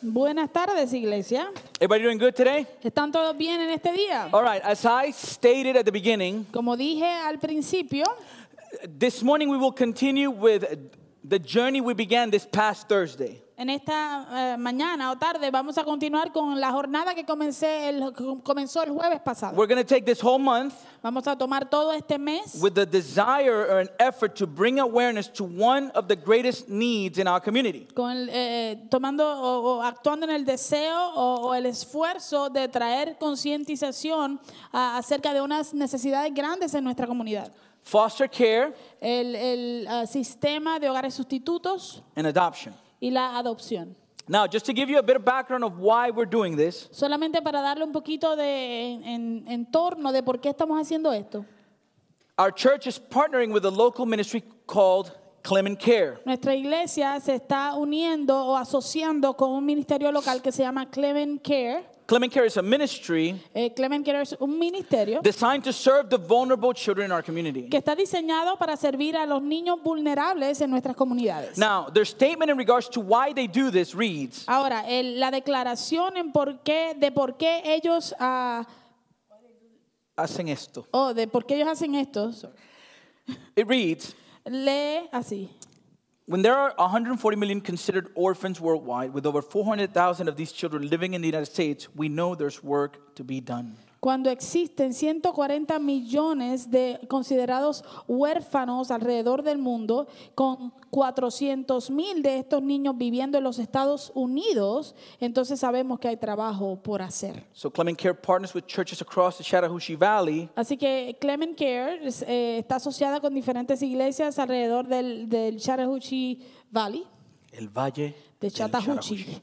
Buenas tardes, iglesia. Everybody doing good today? ¿Están todos bien en este día? All right, as I stated at the beginning, Como dije al principio, this morning we will continue with the journey we began this past Thursday. En esta eh, mañana o tarde vamos a continuar con la jornada que comencé el- comenzó el jueves pasado. We're going to take this whole month Vamos a tomar todo este mes with the desire or an effort to bring awareness to one of the greatest needs in our community. con el, eh, tomando o, o actuando en el deseo o, o el esfuerzo de traer concientización acerca de unas necesidades grandes en nuestra comunidad. Foster care El, el, ah, sistema de hogares sustitutos and adoption. Y la adopción. Now, just to give you a bit of background of why we're doing this, Solamente para darle un poquito de en, en- entorno de por qué estamos haciendo esto. our church is partnering with a local ministry called Clement Care. Nuestra iglesia se está uniendo o asociando con un ministerio local que se llama Clement Care. Clement Care is a ministry Eh, Clement Care es un ministerio designed to serve the vulnerable children in our community. que está diseñado para servir a los niños vulnerables en nuestras comunidades. Now, their statement in regards to why they do this reads Ahora, el- la declaración en por qué, de por qué ellos, ah, hacen esto. oh, de por qué ellos hacen esto, sorry, It reads lee así. When there are 140 million considered orphans worldwide, with over 400,000 of these children living in the United States, we know there's work to be done. Cuando existen 140 millones de considerados huérfanos alrededor del mundo, con 400 mil de estos niños viviendo en los Estados Unidos, entonces sabemos que hay trabajo por hacer. So Clement Care partners with churches across the Chattahoochee Valley Así que Clement Care eh, está asociada con diferentes iglesias alrededor del, del Chattahoochee Valley, El Valle de Chattahoochee,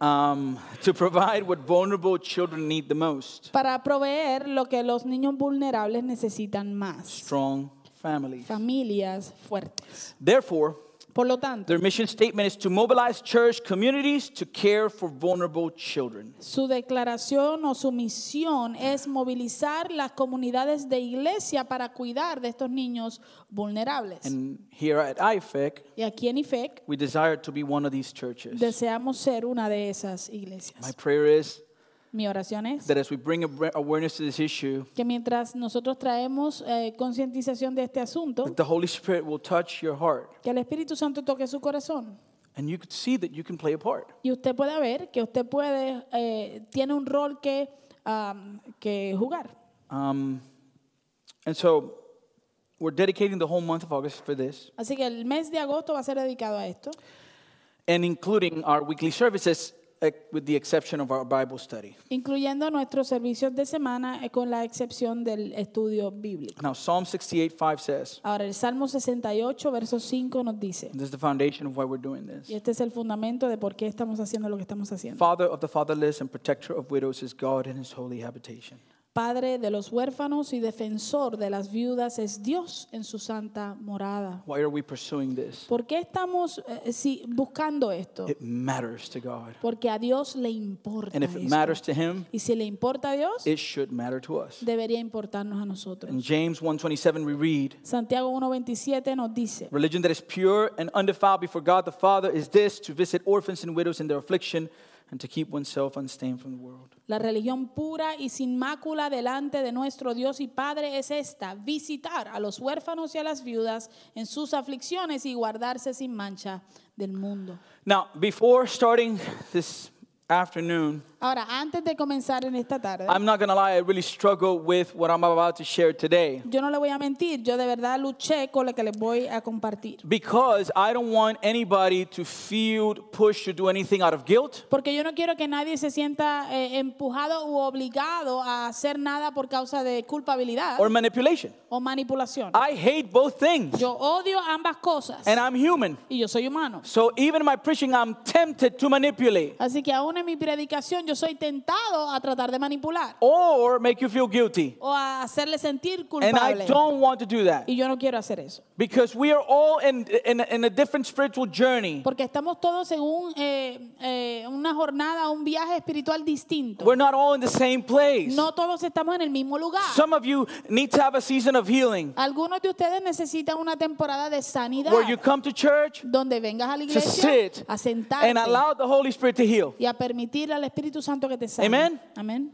um, to provide what vulnerable children need the most para proveer lo que los niños vulnerables necesitan más, strong families. familias fuertes. Therefore, Por lo tanto, their mission statement is to mobilize church communities to care for vulnerable children. Su declaración o su misión es movilizar las comunidades de iglesia para cuidar de estos niños vulnerables. And here at IFEC, Y aquí en IFEC we desire to be one of these churches. deseamos ser una de esas iglesias. My prayer is Mi oración es that as we bring awareness to this issue, que mientras nosotros traemos eh, concientización de este asunto, that the Holy Spirit will touch your heart que el Espíritu Santo toque su corazón and you could see that you can play a part. y usted pueda ver que usted puede, eh, tiene un rol que, am, que jugar. Um, and so we're dedicating the whole month of August for this Así que el mes de agosto va a ser dedicado a esto. and including our weekly services with the exception of our Bible study. incluyendo nuestros servicios de semana eh, con la excepción del estudio bíblico. Now, Psalm 68 5 says, Ahora, el Salmo 68, verso 5 nos dice, this is the foundation of why we're doing this. y este es el fundamento de por qué estamos haciendo lo que estamos haciendo. Father of the fatherless and protector of widows is God in his holy habitation. Padre de los huérfanos y defensor de las viudas es Dios en su santa morada. Why are we pursuing this? ¿Por qué estamos eh, sí, buscando esto? It matters to God. Porque a Dios le importa And if it esto. matters to him, Y si le importa a Dios, it should matter to us. debería importarnos a nosotros. In James 1:27 we read, Santiago 1.27 nos dice, Religion that is pure and undefiled before God the Father is this to visit orphans and widows in their affliction and to keep oneself unstained from the world. La religión pura y sin mácula delante de nuestro Dios y Padre es esta, visitar a los huérfanos y a las viudas en sus aflicciones y guardarse sin mancha del mundo. Now, before starting this afternoon, Ahora, antes de comenzar en esta tarde, I'm not going to lie, I really struggle with what I'm about to share today yo no le voy a mentir, yo de verdad luché con lo que les voy a compartir. because I don't want anybody to feel pushed to do anything out of guilt Porque yo no quiero que nadie se sienta eh, empujado u obligado a hacer nada por causa de culpabilidad or manipulation. o manipulación. I hate both things Yo odio ambas cosas and I'm human. y yo soy humano. So even in my preaching, I'm tempted to manipulate Así que aún en mi predicación yo soy tentado a tratar de manipular or make you feel guilty. o a hacerle sentir And I culpable. don't want to do that Y yo no quiero hacer eso. because we are all in, in, in a different spiritual journey. Porque estamos todos en un, eh, eh, una jornada, un viaje espiritual distinto. We're not all in the same place. No todos estamos en el mismo lugar. Some of you need to have a season of healing Algunos de ustedes necesitan una temporada de sanidad where you come to church donde vengas a la to iglesia sit a sentarte and allow the Holy Spirit to heal. y a permitir al Espíritu Santo que te. Amen. Amén.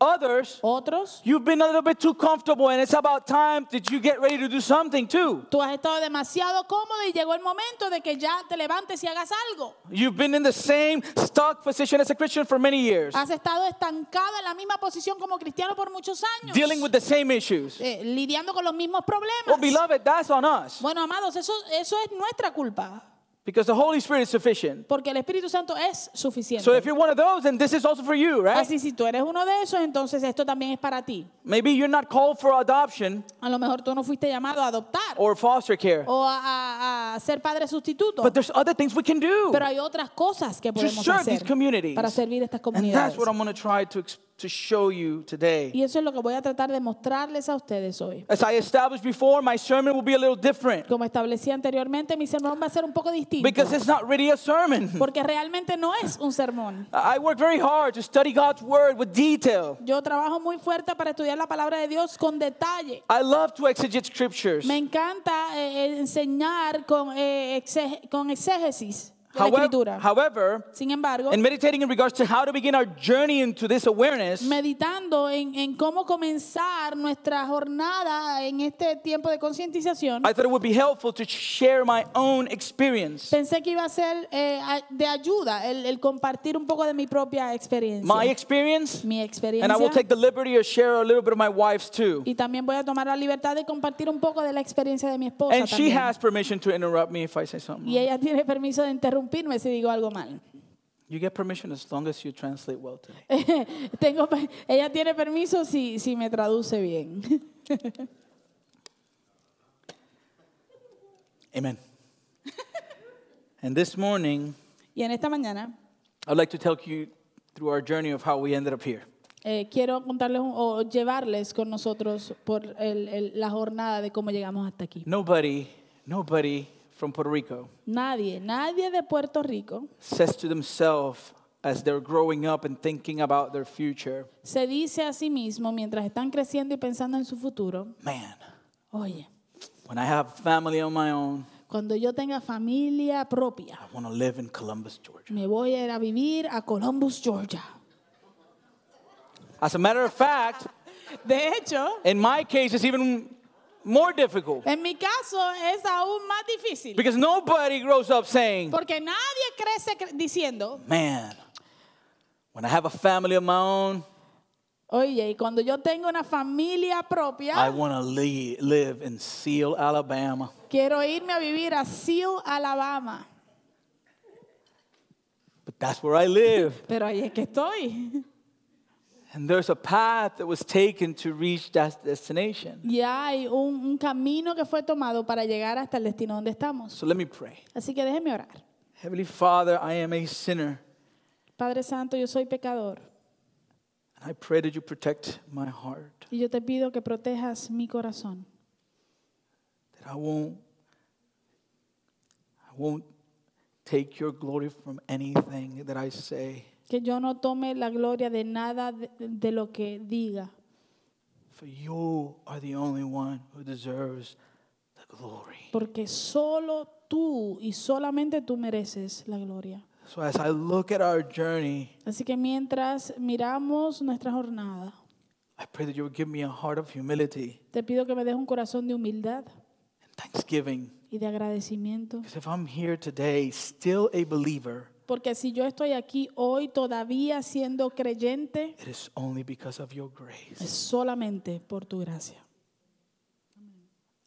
Others, Otros, you've been a little bit too comfortable and it's about time that you get ready to do something too. tú has estado demasiado cómodo y llegó el momento de que ya te levantes y hagas algo. You've been in the same stuck position as a Christian for many years, Has estado estancado en la misma posición como cristiano por muchos años. dealing with the same issues. eh, lidiando con los mismos problemas. Well, beloved, that's on us Bueno, amados, eso, eso es nuestra culpa, because the Holy Spirit is sufficient. porque el Espíritu Santo es suficiente. So if you're one of those, then this is also for you, right? Así si tú eres uno de esos, entonces esto también es para ti. Maybe you're not called for adoption A lo mejor tú no fuiste llamado a adoptar or foster care, o a, a- a ser padre sustituto, but there's other things we can do. pero hay otras cosas que podemos to serve hacer these communities. para servir estas comunidades. And that's what I'm going to try to, ex- to show you today. Y eso es lo que voy a tratar de mostrarles a ustedes hoy. As I established before, my sermon will be a little different Como establecí anteriormente, mi sermón va a ser un poco distinto. because it's not really a sermon. Porque realmente no es un sermón. I work very hard to study God's word with detail. Yo trabajo muy fuerte para estudiar la palabra de Dios con detalle. I love to exegete scriptures. Me encanta eh, eh, enseñar con, eh, exeg- con exégesis de la However, escritura. however, Sin embargo, in meditating in regards to how to begin our journey into this awareness, meditando en, en cómo comenzar nuestra jornada en este tiempo de concientización, I thought it would be helpful to share my own experience. pensé que iba a ser eh, de ayuda el, el compartir un poco de mi propia experiencia. My experience, mi experiencia. and. I will take the liberty to share a little bit of my wife's too. y también voy a tomar la libertad de compartir un poco de la experiencia de mi esposa. And she has permission to interrupt me if I say something. Y ella tiene permiso de interrumpirme si digo algo mal. You get permission as long as you translate well today. Tengo, ella tiene permiso si, si me traduce bien. Amen. and this morning, Y en esta mañana I'd like to take you through our journey of how we ended up here. eh, quiero contarles un- o llevarles con nosotros por el- el- la jornada de cómo llegamos hasta aquí. Nobody, nobody from Puerto Rico Nadie, nadie de Puerto Rico says to themselves as they're growing up and thinking about their future, se dice a sí mismo mientras están creciendo y pensando en su futuro, man, oye, when I have family on my own, cuando yo tenga familia propia, I want to live in Columbus, Georgia. me voy a ir a vivir a Columbus, Georgia. As a matter of fact, De hecho, in my case, it's even more difficult en mi caso es aún más difícil. because nobody grows up saying, Porque nadie crece cre- diciendo, man, when I have a family of my own, oye, y cuando yo tengo una familia I propia, want to li- live in Seal, Alabama. quiero irme a vivir a Seal, Alabama. But that's where I live. Pero ahí es que estoy. And there's a path that was taken to reach that destination. Y hay un, un camino que fue tomado para llegar hasta el destino donde estamos. So let me pray. Así que déjeme orar. Heavenly Father, I am a sinner. Padre Santo, yo soy pecador. And I pray that you protect my heart, Y yo te pido que protejas mi corazón. that I won't, I won't take your glory from anything that I say. Que yo no tome la gloria de nada de, de lo que diga. For you are the only one who deserves the glory. Porque solo tú y solamente tú mereces la gloria. So as I look at our journey, Así que mientras miramos nuestra jornada, I pray that you would give me a heart of humility te pido que me des un corazón de humildad and thanksgiving. y de agradecimiento. Because if I'm here today, still a believer, Porque si yo estoy aquí hoy todavía siendo creyente, it is only because of your grace. es solamente por tu gracia.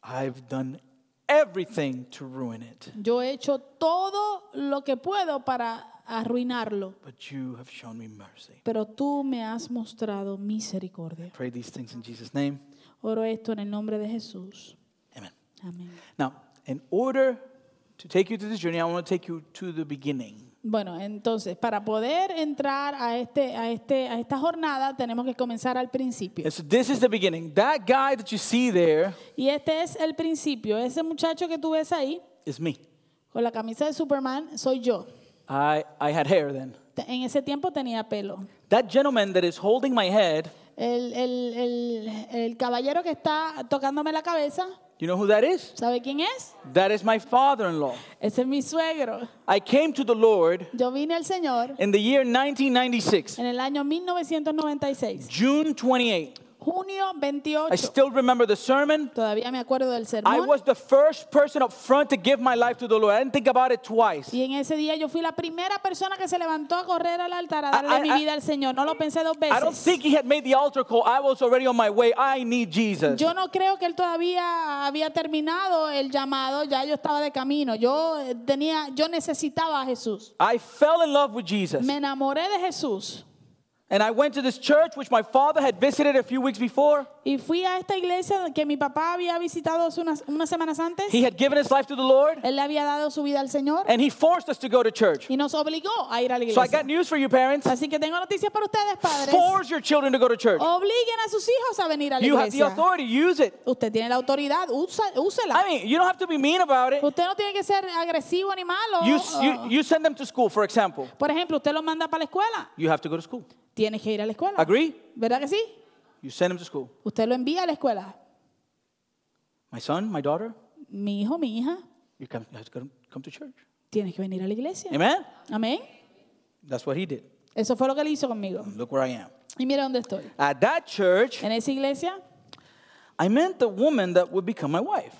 I've done everything to ruin it, Yo he hecho todo lo que puedo para arruinarlo, but you have shown me mercy. pero tú me has mostrado misericordia. Pray these things in Jesus' name. Oro esto en el nombre de Jesús. Amen. Amén. Now, in order to take you to this journey, I want to take you to the beginning. Bueno, entonces, para poder entrar a, este, a, este, a esta jornada, tenemos que comenzar al principio. And so this is the beginning. That guy that you see there Y este es el principio. Ese muchacho que tú ves ahí, is me. con la camisa de Superman, soy yo. I, I had hair then. te- en ese tiempo tenía pelo. That gentleman that is holding my head, El, el- el- el caballero que está tocándome la cabeza, you know who that is? ¿sabe quién es? That is my father in law. Ese es mi suegro. I came to the Lord Yo vine al Señor in the year 1996, en el año 1996, June 28. Junio I 28. still remember the sermon. Todavía me acuerdo del I sermón. was the first person up front to give my life to the Lord. I didn't think about it twice. Y en ese día yo fui la primera persona que se levantó a correr al altar a darle I- I- mi vida al Señor. No lo pensé dos I don't veces. think he had made the altar call. I was already on my way. I need Jesus. Yo no creo que él todavía había terminado el llamado, ya yo estaba de camino. Yo eh, tenía, yo necesitaba a Jesús. I fell in love with Jesus. Me enamoré de Jesús And I went to this church which my father had visited a few weeks before. y fui a esta iglesia que mi papá había visitado unas, unas semanas antes. He had given his life to the Lord Él le había dado su vida al Señor and he forced us to go to church. y nos obligó a ir a la iglesia. So I got news for you, parents. Así que tengo noticias para ustedes, padres. Force your children to go to church. Obliguen a sus hijos a venir a la iglesia. You have the authority. Use it. Usted tiene la autoridad, usa- úsela. I mean, you don't have to be mean about it. Usted no tiene que ser agresivo ni malo. You, you, you send them to school, for example. Por ejemplo, usted los manda para la escuela. You have to go to school. Tiene que ir a la escuela. Agree? ¿Verdad que sí? You send them to school. Usted lo envía a la escuela. My son, my daughter, Mi hijo, mi hija, you, come, you have to come- come to church. tienes que venir a la iglesia. Amen? Amén. That's what he did. Eso fue lo que él hizo conmigo. Look where I am. Y mira dónde estoy. At that church, En esa iglesia I met the woman that would become my wife.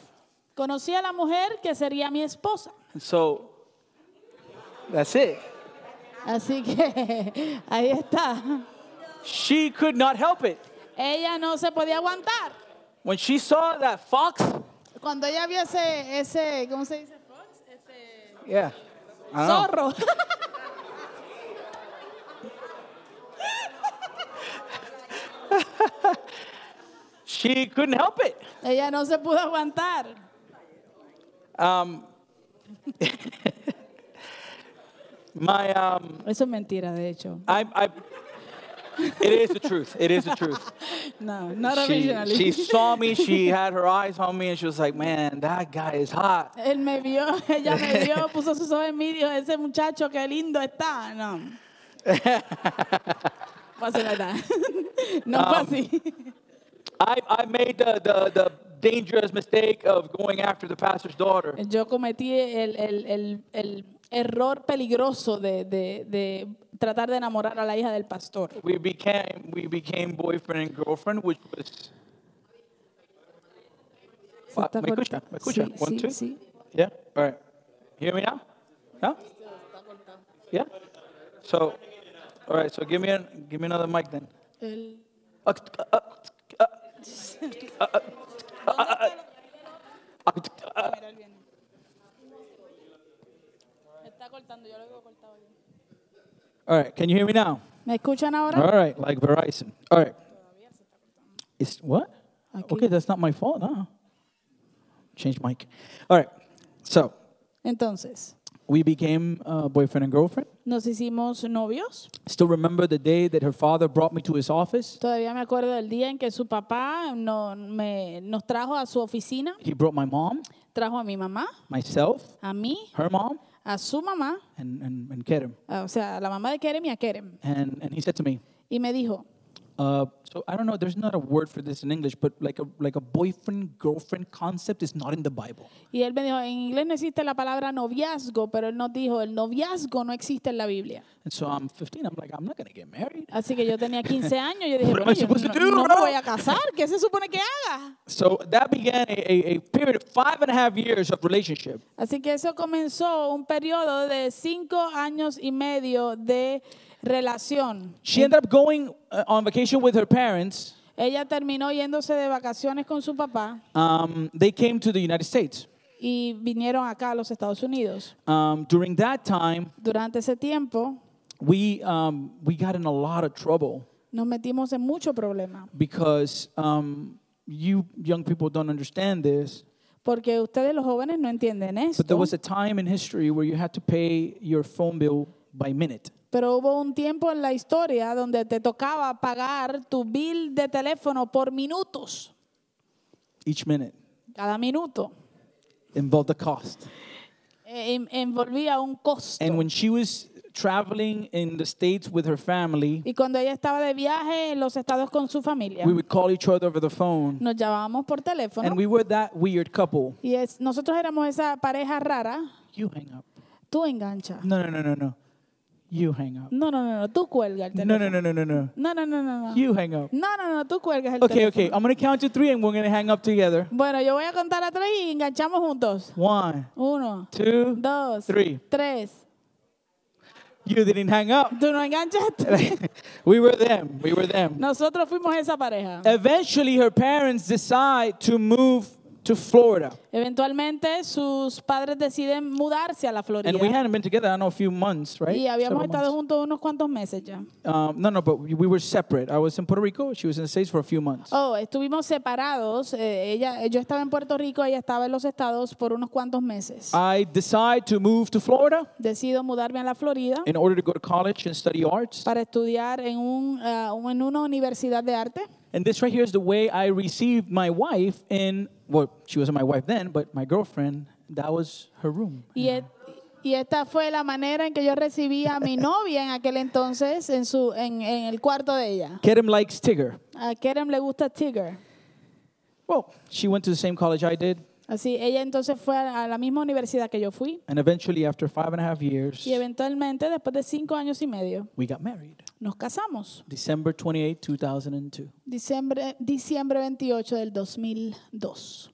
conocí a la mujer que sería mi esposa. And so, that's it. Así que ahí está. She could not help it. Ella no se podía aguantar. When she saw that fox, Cuando ella vio ese, ese ¿cómo se dice? Fox? Ese yeah. I don't know. zorro. She couldn't help it. Ella no se pudo aguantar. Um, my, um, Eso es mentira, de hecho. I, I, it is the truth. It is the truth. No, not She, originally. she saw me, she had her eyes on me, and she was like, man, that guy is hot. Él me vio, ella me vio, puso sus ojos en mí dijo, ese muchacho qué lindo está. No. Wasn't like that. No así. I, I made the, the, the dangerous mistake of going after the pastor's daughter. Yo cometí el, el- el- el error peligroso de, de- de tratar de enamorar a la hija del pastor. We became, we became boyfriend and girlfriend, which was. Está ¿Me escucha? ¿Me escucha? Sí, One, sí, two? sí. Yeah? All right. Hear me now? No? Yeah? So, all right, so give me, a, give me another mic then. El- Uh, uh, uh, uh, uh, uh, uh, cortando, yo lo veo cortado. All right, can you hear me now? ¿Me escuchan ahora? All right, like Verizon. All right. It's what? Aquí. Okay, that's not my fault. No. Change mic. All right. So Entonces, we became uh, boyfriend and girlfriend. nos hicimos novios. Still remember the day that her father brought me to his office. Todavía me acuerdo del día en que su papá no- me- nos trajo a su oficina, He brought my mom, trajo a mi mamá, myself, a mí, her mom, a su mamá, and and, and Kerem. o sea, a la mamá de Kerem y a Kerem. And and he said to me, Y me dijo, uh, so I don't know. There's not a word for this in English, but like a like a boyfriend girlfriend concept is not in the Bible. y él me dijo, en inglés no existe la palabra noviazgo, pero él nos dijo, el noviazgo no existe en la Biblia. And so I'm 15. I'm like, I'm not gonna get married. Así que yo tenía 15 años, yo dije, "Bueno, yo no, do, no me bro?" voy a casar, ¿qué se supone que haga? So that began a, a, a period of five and a half years of relationship. Así que eso comenzó un periodo de cinco años y medio de relación. She ended up going uh, on vacation with her parents. Ella terminó yéndose de vacaciones con su papá Um, they came to the United States. y vinieron acá a los Estados Unidos. Um, during that time, Durante ese tiempo we um, we got in a lot of trouble nos metimos en mucho problema because um, you young people don't understand this. porque ustedes los jóvenes no entienden But there esto. was a time in history where you had to pay your phone bill by minute. Pero hubo un tiempo en la historia donde te tocaba pagar tu bill de teléfono por minutos, Each minute cada minuto. involved a cost. En- envolvía un costo. And when she was traveling in the States with her family, Y cuando ella estaba de viaje en los estados con su familia, we would call each other over the phone. nos llamábamos por teléfono. And we were that weird couple. Y es, nosotros éramos esa pareja rara. You hang up. Tú engancha. No, no, no, no, no. You hang up. No, no, no, no. Tú cuelga el No, teléfono. no, no, no, no, no. No, no, no, no. no. You hang up. No, no, no. Tú cuelgas el Okay, teléfono. okay. I'm going to count to three and we're going to hang up together. Bueno, yo voy a contar a tres y enganchamos juntos. One, Uno, two. dos, Three. tres. You didn't hang up. Tú no enganchaste. we were them. We were them. Nosotros fuimos esa pareja. Eventually, her parents decide to move to Florida. Eventualmente sus padres deciden mudarse a la Florida. And we hadn't been together, I don't know, a few months, right? y habíamos Several estado months. juntos unos cuantos meses ya. Um, no, no, but we we were separate. I was in Puerto Rico. She was in the States for a few months. Oh, estuvimos separados. eh, ella, yo estaba en Puerto Rico, ella estaba en los estados por unos cuantos meses. I decide to move to Florida Decido mudarme a la Florida in order to go to college and study arts. para estudiar en, un, ah, en una universidad de arte. And this right here is the way I received my wife in, well, she wasn't my wife then, but my girlfriend, that was her room. Y, y esta fue la manera en que yo recibí a mi novia en aquel entonces en, su, en, en el cuarto de ella. Kerem likes Tigger. A Kerem le gusta Tigger. Well, she went to the same college I did. Así, ella entonces fue a la misma universidad que yo fui. And eventually, after five and a half years, Y eventualmente, después de cinco años y medio, we got married. Nos casamos. December 28, 2002. Diciembre, diciembre 28 del 2002.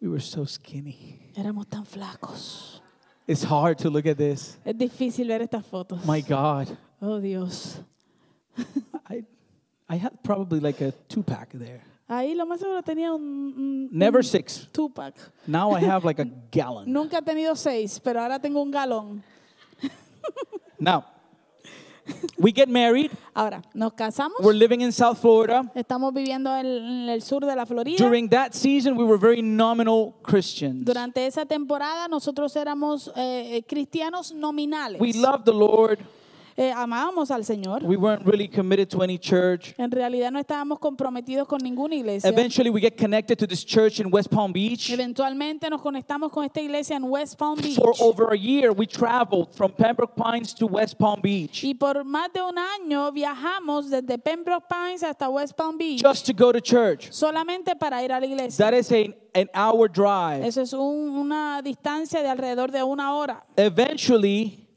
We were so skinny. Éramos tan flacos. It's hard to look at this. Es difícil ver estas fotos. My God. Oh, Dios. I, I had probably like a two pack there. Ahí lo más seguro tenía un, un, Never un six. two-pack. Now I have like a gallon. Nunca he tenido seis, pero ahora tengo un galón. Now, we get married. Ahora, nos casamos. We're living in South Florida. Estamos viviendo en, el sur de la Florida. During that season, we were very nominal Christians. Durante esa temporada nosotros éramos eh, cristianos nominales. We loved the Lord. Eh, amábamos al Señor. We weren't really committed to any church. En realidad no estábamos comprometidos con ninguna iglesia. Eventually, we get connected to this church in West Palm Beach. Eventualmente nos conectamos con esta iglesia en West Palm Beach. For over a year, we traveled from Pembroke Pines to West Palm Beach Y por más de un año viajamos desde Pembroke Pines hasta West Palm Beach just to go to church. solamente para ir a la iglesia. That is a, an hour drive. Eso es un- una distancia de alrededor de una hora. Eventually,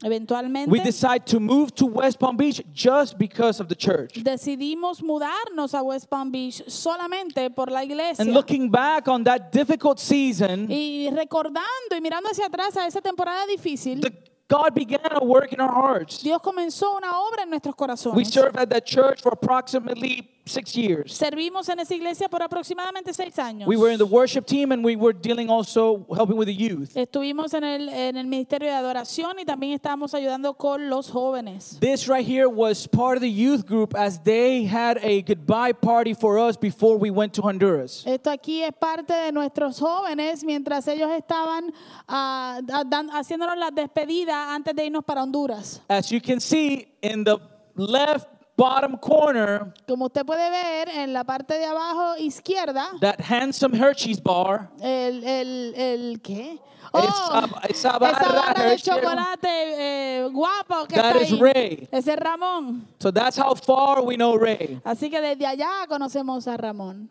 we decide to move to West Palm Beach just because of the church. decidimos mudarnos a West Palm Beach solamente por la iglesia. And looking back on that difficult season, Y recordando y mirando hacia atrás a esa temporada difícil, the, God began a work in our hearts. Dios comenzó una obra en nuestros corazones. We served at that church for approximately six years. Servimos en esa iglesia por aproximadamente seis años. We were in the worship team and we were dealing also helping with the youth. Estuvimos en el, en el ministerio de adoración y también estábamos ayudando con los jóvenes. This right here was part of the youth group as they had a goodbye party for us before we went to Honduras. Esto aquí es parte de nuestros jóvenes mientras ellos estaban ah, dan- haciéndonos la despedida antes de irnos para Honduras. As you can see in the left bottom corner, Como usted puede ver en la parte de abajo izquierda, that handsome Hershey's bar, el, el, el ¿qué? Esa- esa barra barra de chocolate eh, guapo que That está is ahí. Ray. Ese es Ramón. so that's how far we know Ray. Así que desde allá conocemos a Ramón.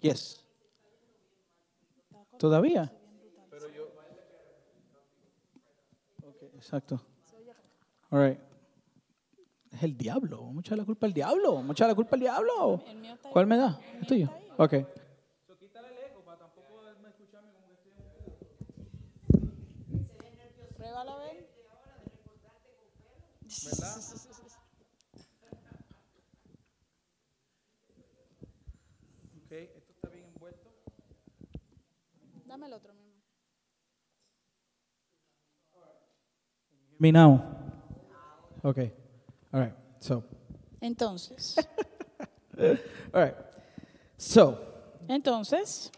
Yes. Todavía. Ok, exacto. All right. Es el diablo. Mucha la culpa al diablo. Mucha la culpa al diablo. ¿Cuál me da? ¿El tuyo? Ok. Pruébalo a ver. esto está bien envuelto. Dame el otro, mi amor. Me now. Okay. All right. So, Entonces, all right. So, entonces,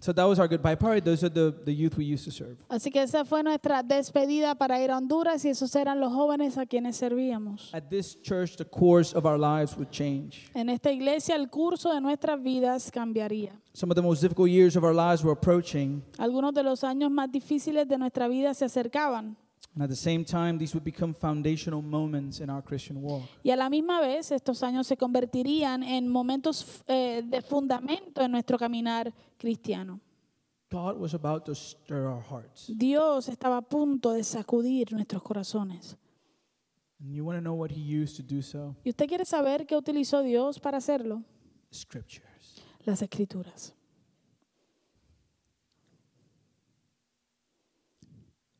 so that was our goodbye party. Those are the, the youth we used to serve. así que esa fue nuestra despedida para ir a Honduras y esos eran los jóvenes a quienes servíamos. At this church, the course of our lives would change. En esta iglesia el curso de nuestras vidas cambiaría. Some of the most difficult years of our lives were approaching. Algunos de los años más difíciles de nuestra vida se acercaban. And at the same time, these would become foundational moments in our Christian walk. Y a la misma vez, estos años se convertirían en momentos eh, de fundamento en nuestro caminar cristiano. God was about to stir our hearts. Dios estaba a punto de sacudir nuestros corazones. And you want to know what He used to do so? ¿Y usted quiere saber qué utilizó Dios para hacerlo? Scriptures. Las escrituras.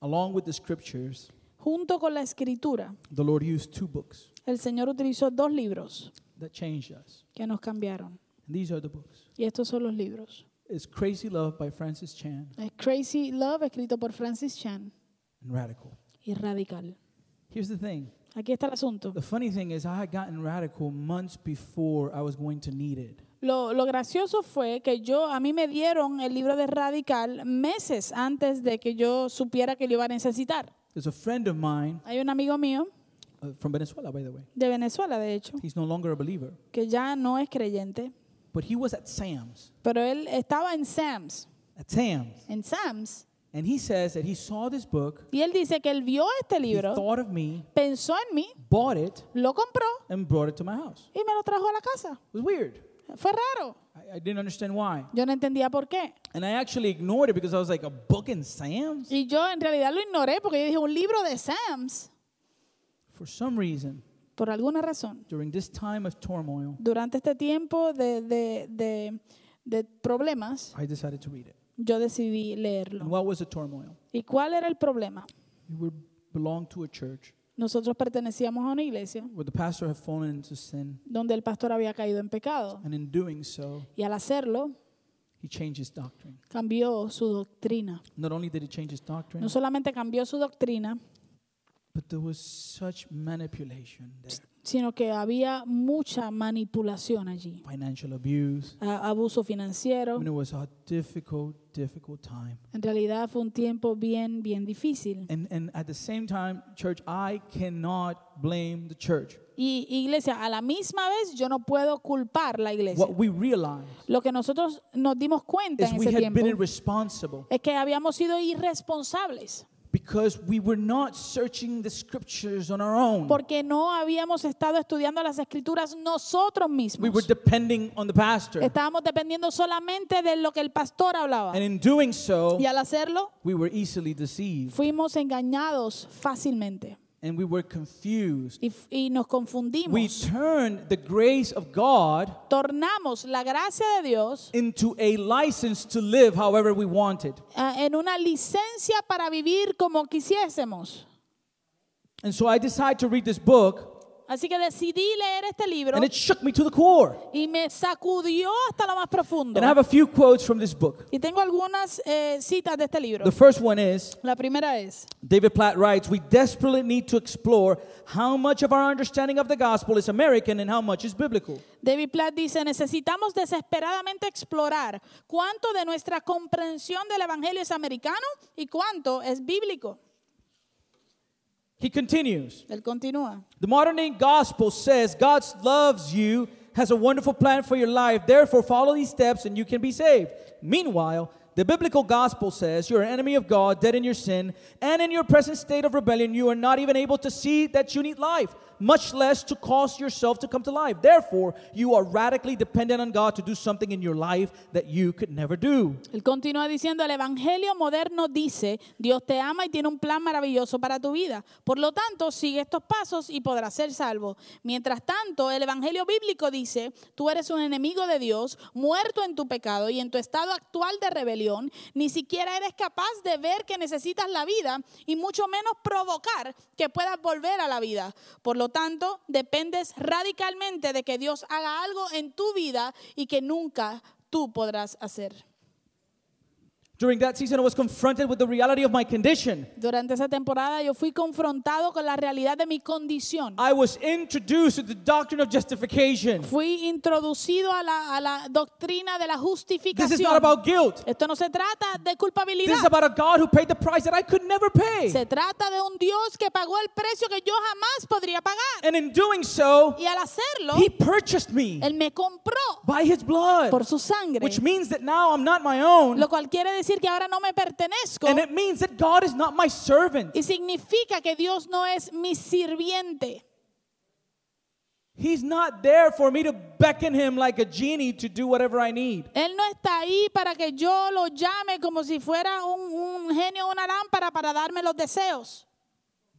Along with the scriptures, Junto con la escritura, the Lord used two books el Señor utilizó dos libros that changed us. que nos cambiaron. And these are the books. Y estos son los libros. It's Crazy Love by Francis Chan Es Crazy Love, escrito por Francis Chan, and Radical. y Radical. Here's the thing. Aquí está el asunto. The funny thing is, I had gotten Radical months before I was going to need it. Lo, lo gracioso fue que yo, a mí me dieron el libro de Radical meses antes de que yo supiera que lo iba a necesitar. There's a friend of mine Hay un amigo mío uh, from Venezuela, by the way. de Venezuela, de hecho, He's no longer a believer, que ya no es creyente, but he was at Sam's. pero él estaba en Sam's, At Sam's. en Sam's, And he says that he saw this book, y él dice que él vio este he libro, thought of me, pensó en mí, bought it, lo compró and brought it to my house. y me lo trajo a la casa. It was weird. Fue raro. I, I didn't understand why. Yo no entendía por qué. And I actually ignored it because I was like, a book in Sam's? Y yo en realidad lo ignoré porque yo dije, un libro de Sam's, For some reason, por alguna razón. during this time of turmoil, Durante este tiempo de, de, de, de problemas, I decided to read it. yo decidí And leerlo. what was the turmoil? ¿Y cuál era el problema? We were belonged to a church Nosotros pertenecíamos a una iglesia where the pastor had fallen into sin, donde el pastor había caído en pecado. and in doing so, Y al hacerlo, he changed his doctrine. cambió su doctrina. Not only did he change his doctrine, No solamente cambió su doctrina, but there was such manipulation there. Sino que había mucha manipulación allí. Financial abuse. A- abuso I financiero. mean, it was a difficult, difficult time. En realidad fue un tiempo bien, bien difícil. And, and at the same time, church, I cannot blame the church. Y iglesia, a la misma vez yo no puedo culpar la iglesia. What we realized Lo que nosotros nos dimos cuenta is en we ese had tiempo been irresponsible es que habíamos sido irresponsables because we were not searching the scriptures on our own. porque no habíamos estado estudiando las escrituras nosotros We were mismos. depending on the pastor. Estábamos dependiendo solamente de lo que el pastor hablaba. And in doing so, Y al hacerlo, we were easily deceived fuimos engañados fácilmente and we were confused. y, y nos We confundimos. turned the grace of God Tornamos la gracia de Dios into a license to live however we wanted. ah, en una licencia para vivir como quisiésemos. And so I decided to read this book, Así que decidí leer este libro and it shook me to the core. y me sacudió hasta lo más profundo. And I have a few quotes from this book. Y tengo algunas eh, citas de este libro. The first one is La primera es, David Platt writes, We desperately need to explore how much of our understanding of the gospel is American and how much is biblical. David Platt dice, necesitamos desesperadamente explorar cuánto de nuestra comprensión del Evangelio es americano y cuánto es bíblico. He continues Él continúa. The modern day gospel says God loves you, has a wonderful plan for your life, therefore follow these steps and you can be saved. Meanwhile, the biblical gospel says you're an enemy of God, dead in your sin, and in your present state of rebellion, you are not even able to see that you need life, much less to cause yourself to come to life. Therefore, you are radically dependent on God to do something in your life that you could never do. Él continúa diciendo, el Evangelio moderno dice, Dios te ama y tiene un plan maravilloso para tu vida. Por lo tanto, sigue estos pasos y podrás ser salvo. Mientras tanto, el Evangelio bíblico dice, tú eres un enemigo de Dios, muerto en tu pecado y en tu estado actual de rebelión, ni siquiera eres capaz de ver que necesitas la vida y mucho menos provocar que puedas volver a la vida. Por lo tanto, dependes radicalmente de que Dios haga algo en tu vida y que nunca tú podrás hacer. During that season, I was confronted with the reality of my condition. Durante esa temporada yo fui confrontado con la realidad de mi condición. I was introduced to the doctrine of justification. Fui introducido a la, a la doctrina de la This is justificación. not about guilt. Esto no se trata de This culpabilidad. is about a God who paid the price that I could never pay. Se trata de un Dios que pagó el precio que yo jamás podría pagar. And in doing so, Y al hacerlo, he purchased me Él me compró by his blood, por su sangre. which means that now I'm not my own. Lo cual quiere decir que ahora no me pertenezco. And it means that God is not my servant. Y significa que Dios no es mi sirviente. He's not there for me to beckon him like a genie to do whatever I need. Él no está ahí para que yo lo llame como si fuera un, un genio una lámpara para darme los deseos.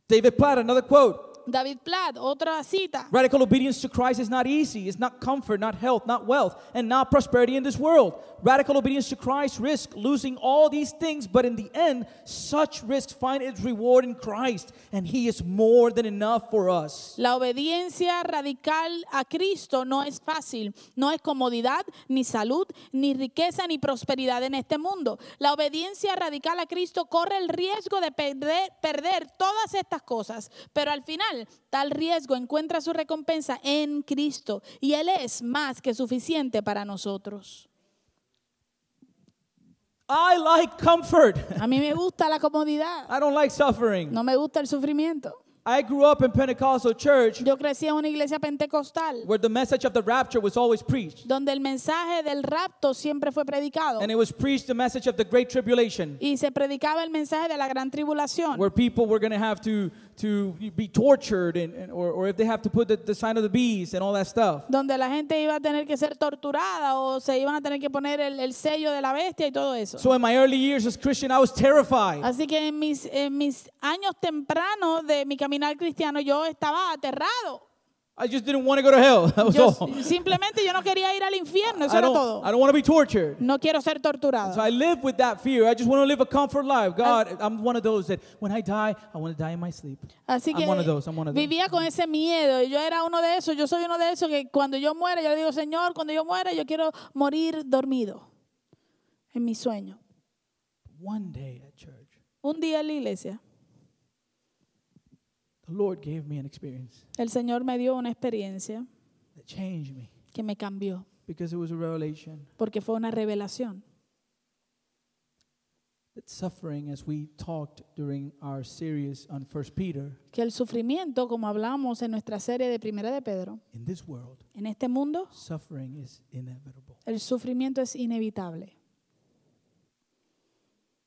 David Platt, another quote. David Platt, otra cita. Radical obedience to Christ is not easy. It's not comfort, not health, not wealth, and not prosperity in this world. Radical obedience to Christ risks losing all these things, but in the end, such risks find its reward in Christ, and He is more than enough for us. La obediencia radical a Cristo no es fácil, no es comodidad, ni salud, ni riqueza, ni prosperidad en este mundo. La obediencia radical a Cristo corre el riesgo de perder, perder todas estas cosas, pero al final tal riesgo encuentra su recompensa en Cristo y Él es más que suficiente para nosotros. I like comfort. A mí me gusta la comodidad, I don't like suffering. no me gusta el sufrimiento. I grew up in Pentecostal church Yo crecí en una iglesia pentecostal where the message of the rapture was always preached. donde el mensaje del rapto siempre fue predicado. And it was preached the message of the great tribulation. Y se predicaba el mensaje de la gran tribulación, where people were going to have to to be tortured and, and or, or if they have to put the, the sign of the beast and all that stuff donde la gente iba a tener que ser torturada o se iban a tener que poner el, el sello de la bestia y todo eso. so in my early years as christian i was terrified Así que en mis, en mis años tempranos de mi caminar cristiano yo estaba aterrado. I just didn't want to go to hell that was Yo all simplemente yo no quería ir al infierno, eso I era todo. I don't want to be tortured No quiero ser so torturado. i live with that fear i just want to live a comfort life god i'm one of those that when i die i want to die in my sleep Así I'm que one of those, I'm one of those. vivía con ese miedo yo era uno de esos, yo soy uno de esos que cuando yo muera, yo le digo, Señor, cuando yo muera, yo quiero morir dormido en mi sueño. one day at church Un día en la iglesia, the lord gave me an experience el Señor me dio una experiencia that changed me que me cambió, because it was a revelation porque fue una revelación. that suffering as we talked during our series on first peter Que el sufrimiento, como hablamos en nuestra serie de Primera de Pedro, in this world en este mundo, suffering is inevitable. el sufrimiento es inevitable.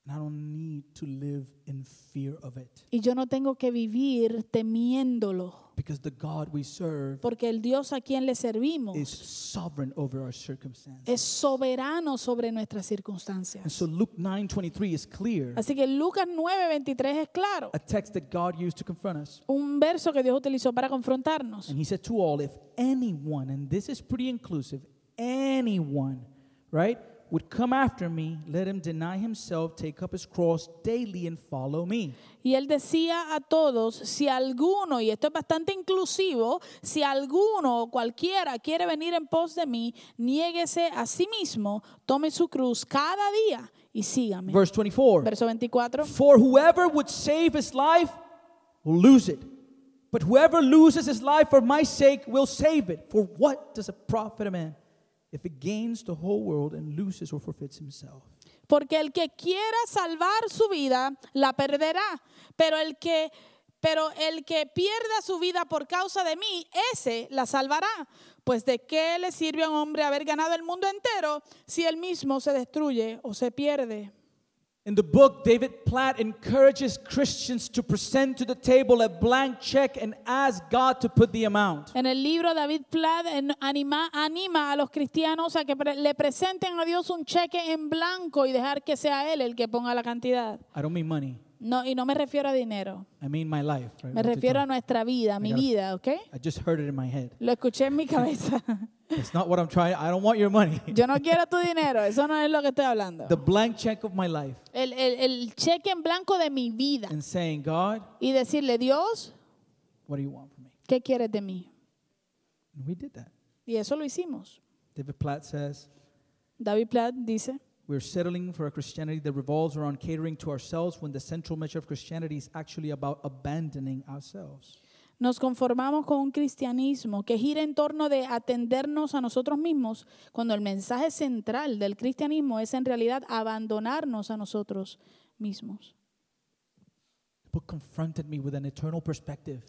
And I don't need to live in fear of it Y yo no tengo que vivir temiéndolo, because the God we serve porque el Dios a quien le servimos is sovereign over our circumstances. es soberano sobre nuestras And circunstancias. so Luke 9:23 is clear, Así que Lucas 9:23 es claro, a text that God used to confront us. un verso que Dios utilizó para confrontarnos. And he said to all, if anyone, and this is pretty inclusive, anyone, right, would come after me, let him deny himself, take up his cross daily and follow me. Y él decía a todos, si alguno, y esto es bastante inclusivo, si alguno o cualquiera quiere venir en pos de mí, niéguese a sí mismo, tome su cruz cada día y sígame. Verse 24. Verso 24. For whoever would save his life will lose it. But whoever loses his life for my sake will save it. For what does it profit a man if he gains the whole world and loses or forfeits himself? Porque el que quiera salvar su vida, la perderá. Pero el que, pero el que pierda su vida por causa de mí, ese la salvará. Pues de qué le sirve a un hombre haber ganado el mundo entero si él mismo se destruye o se pierde. In the book, David Platt encourages Christians to present to the table a blank check and ask God to put the amount. En el libro David Platt anima, anima a los cristianos a que pre- le presenten a Dios un cheque en blanco y dejar que sea él el que ponga la cantidad. I don't mean money. No, y no me refiero a dinero, I mean my life. right? me What refiero a talking- nuestra vida, a mi gotta- vida, ¿ok? I just heard it in my head. Lo escuché en mi cabeza. It's not what I'm trying. I don't want your money. Yo no quiero tu dinero, eso no es lo que estoy hablando. the blank check of my life El, el- el cheque en blanco de mi vida and saying, God, y decirle, Dios, what do you want from me? ¿qué quieres de mí? And we did that. Y eso lo hicimos. David Platt says, David Platt dice, We're settling for a Christianity that revolves around catering to ourselves when the central measure of Christianity is actually about abandoning ourselves. Nos conformamos con un cristianismo que gira en torno de atendernos a nosotros mismos, cuando el mensaje central del cristianismo es en realidad abandonarnos a nosotros mismos. The book confronted me with an eternal perspective.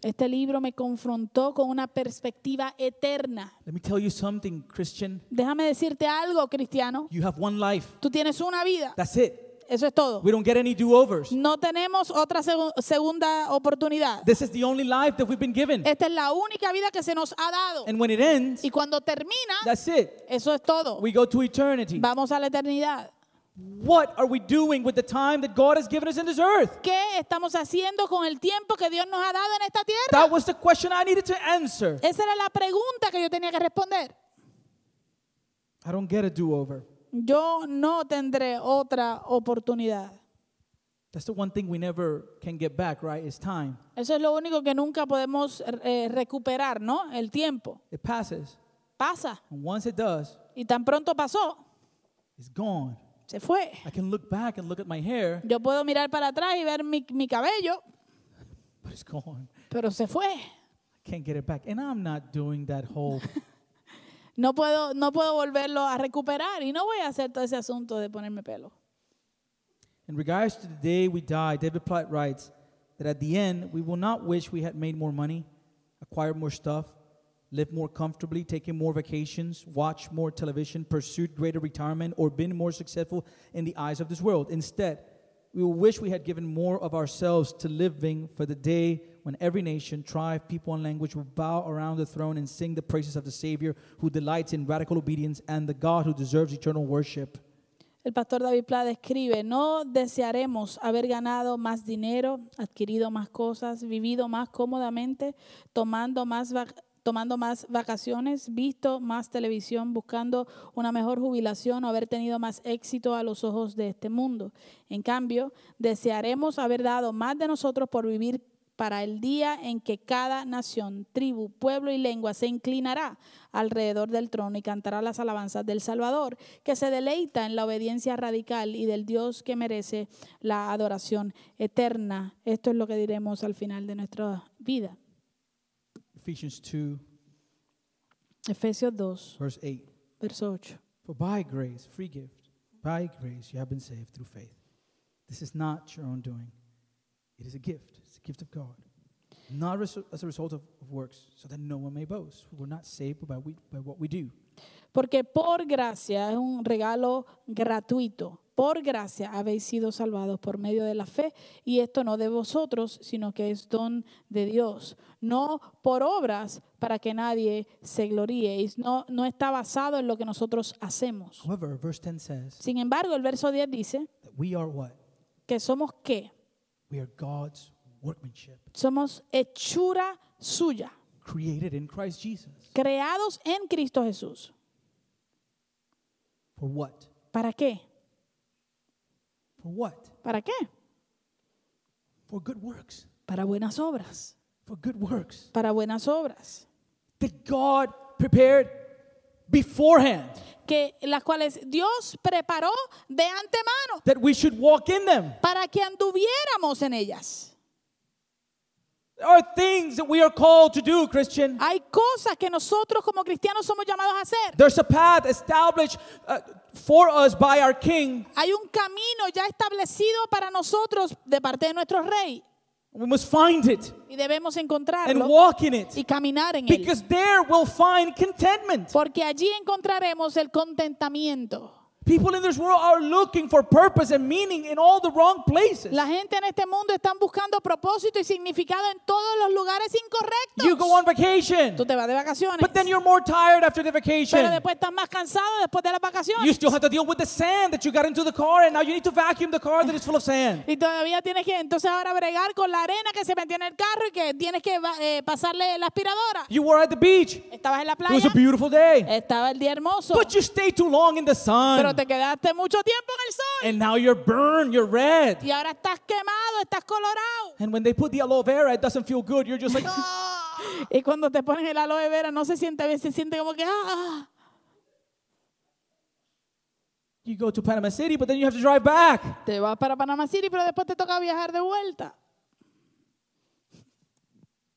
Este libro me confrontó con una perspectiva eterna. Let me tell you something, Christian. Déjame decirte algo, cristiano. You have one life. Tú tienes una vida. That's it. Eso es todo. We don't get any do overs. No tenemos otra segu- segunda oportunidad. This is the only life that we've been given. Esta es la única vida que se nos ha dado. And when it ends, Y cuando termina, that's it. eso es todo. We go to eternity. Vamos a la eternidad. What are we doing with the time that God has given us in this earth? ¿Qué estamos haciendo con el tiempo que Dios nos ha dado en esta tierra? That was the question I needed to answer. Esa era la pregunta que yo tenía que responder. I don't get a do over. Yo no tendré otra oportunidad. That's the one thing we never can get back, right? Is time. Eso es lo único que nunca podemos eh, recuperar, ¿no? El tiempo. It passes. Pasa. And once it does, Y tan pronto pasó, it's gone. Se fue. I can look back and look at my hair, Yo puedo mirar para atrás y ver mi, mi cabello, but it's gone. pero se fue. I can't get it back. And I'm not doing that whole No puedo, no puedo volverlo a recuperar y no voy a hacer todo ese asunto de ponerme pelo. In regards to the day we die, David Platt writes that at the end, we will not wish we had made more money, acquired more stuff, lived more comfortably, taken more vacations, watched more television, pursued greater retirement, or been more successful in the eyes of this world. Instead, we wish we had given more of ourselves to living for the day when every nation, tribe, people, and language will bow around the throne and sing the praises of the Savior who delights in radical obedience and the God who deserves eternal worship. El pastor David Platt escribe, no desearemos haber ganado más dinero, adquirido más cosas, vivido más cómodamente, tomando más, vac- tomando más vacaciones, visto más televisión, buscando una mejor jubilación o haber tenido más éxito a los ojos de este mundo. En cambio, desearemos haber dado más de nosotros por vivir para el día en que cada nación, tribu, pueblo y lengua se inclinará alrededor del trono y cantará las alabanzas del Salvador, que se deleita en la obediencia radical y del Dios que merece la adoración eterna. Esto es lo que diremos al final de nuestra vida. Ephesians 2, Efesios 2, verse 8. verso 8. For by grace, free gift, by grace you have been saved through faith. This is not your own doing. It is a gift. It's a gift of God. Not as a result of, of works, so that no one may boast. We're not saved by, we, by what we do. Porque por gracia es un regalo gratuito. Por gracia habéis sido salvados por medio de la fe y esto no de vosotros, sino que es don de Dios. No por obras para que nadie se gloríe. Y No, no está basado en lo que nosotros hacemos. However, verse 10 says Sin embargo, el verso 10 dice that we are what? que somos qué? We are God's workmanship, Somos hechura suya, created in Christ Jesus. creados en Cristo Jesús. For what? ¿Para qué? For what? ¿Para qué? For good works. Para buenas obras. For good works. Para buenas obras. That God prepared beforehand, que las cuales Dios preparó de antemano that we should walk in them. para que anduviéramos en ellas. There are things that we are called to do, Christian. Hay cosas que nosotros como cristianos somos llamados a hacer. There's a path established uh, for us by our King. Hay un camino ya establecido para nosotros de parte de nuestro rey We must find it y debemos and encontrarlo walk in y it caminar en él. because there we'll find contentment. Porque allí encontraremos el contentamiento. People in this world are looking for purpose and meaning in all the wrong places. La gente en este mundo están buscando propósito y significado en todos los lugares incorrectos. You go on vacation, Tú te vas de vacaciones, but then you're more tired after the pero vacation. después estás más cansado después de las vacaciones. You still have to deal with the sand that you got into the car, and now you need to vacuum the car that is full of sand. Y todavía tienes que entonces ahora bregar con la arena que se metió en el carro y que tienes que eh, pasarle la aspiradora. You were at the beach. Estabas en la It was playa, a beautiful day, estaba el día hermoso, but you stayed too long in the pero sun, te quedaste mucho tiempo en el sol and now you're burned, you're red. y ahora estás quemado, estás colorado. And when they put the aloe vera, it doesn't feel good. You're just like, Y cuando te ponen el aloe vera no se siente bien, se siente como que ah. you go to Panama City, but then you have to drive back. Te vas para Panama City, pero después te toca viajar de vuelta.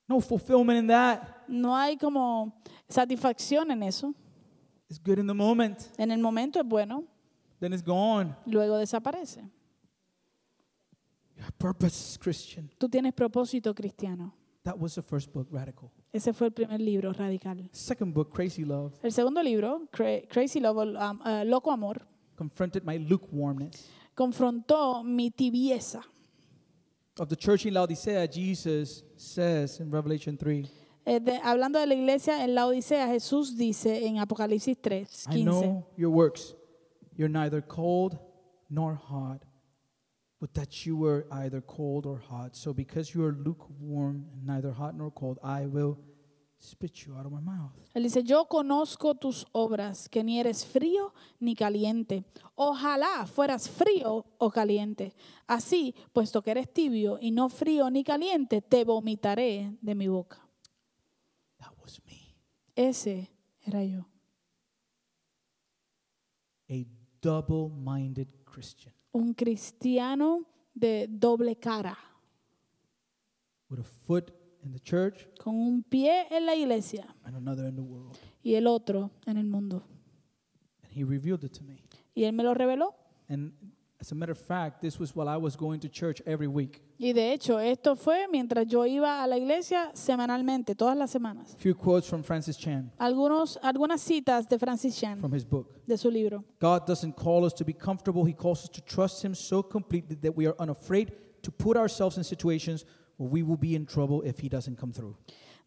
No fulfillment in that. No hay como satisfacción en eso. It's good in the moment, En el momento es bueno, then it's gone. luego desaparece. You have purpose, Christian. Tú tienes propósito cristiano. That was the first book, Radical. Ese fue el primer libro, Radical. Second book, Crazy Love, El segundo libro, Cra- Crazy Love, um, uh, Loco Amor, confronted my lukewarmness. confrontó mi tibieza. Of the church in Laodicea, Jesus says in Revelation 3, Eh, de- hablando de la iglesia en Jesús dice en Apocalipsis 3, I 15, know your works. You're neither cold nor hot, but that you were either cold or hot. So because you are lukewarm and neither hot nor cold, I will spit you out of my mouth. Él dice, yo conozco tus obras, que ni eres frío ni caliente. Ojalá fueras frío o caliente. Así, puesto que eres tibio y no frío ni caliente, te vomitaré de mi boca. That was me. Ese era yo. A double minded Christian Un cristiano de doble cara, with a foot in the church con un pie en la iglesia and another in the world. y el otro en el mundo. And he revealed it to me. Y él me lo reveló. And as a matter of fact, this was while I was going to church every week. Y de hecho, esto fue mientras yo iba a la iglesia semanalmente, todas las semanas. Few quotes from Francis Chan Algunos, algunas citas de Francis Chan, from his book. de su libro. God doesn't call us to be comfortable. He calls us to trust Him so completely that we are unafraid to put ourselves in situations where we will be in trouble if He doesn't come through.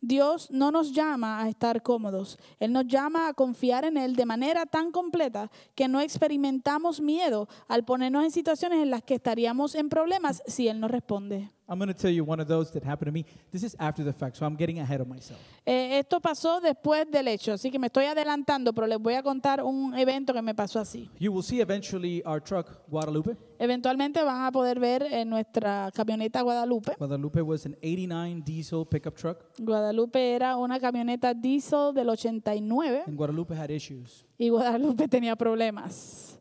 Dios no nos llama a estar cómodos. Él nos llama a confiar en Él de manera tan completa que no experimentamos miedo al ponernos en situaciones en las que estaríamos en problemas si Él no responde. I'm going to tell you one of those that happened to me. This is after the fact, so I'm getting ahead of myself. Eh, esto pasó después del hecho, así que me estoy adelantando, pero les voy a contar un evento que me pasó así. You will see eventually our truck, Guadalupe. Eventualmente van a poder ver en nuestra camioneta Guadalupe. Guadalupe was an 89 diesel pickup truck, Guadalupe era una camioneta diesel del 89 and Guadalupe had issues, y Guadalupe tenía problemas,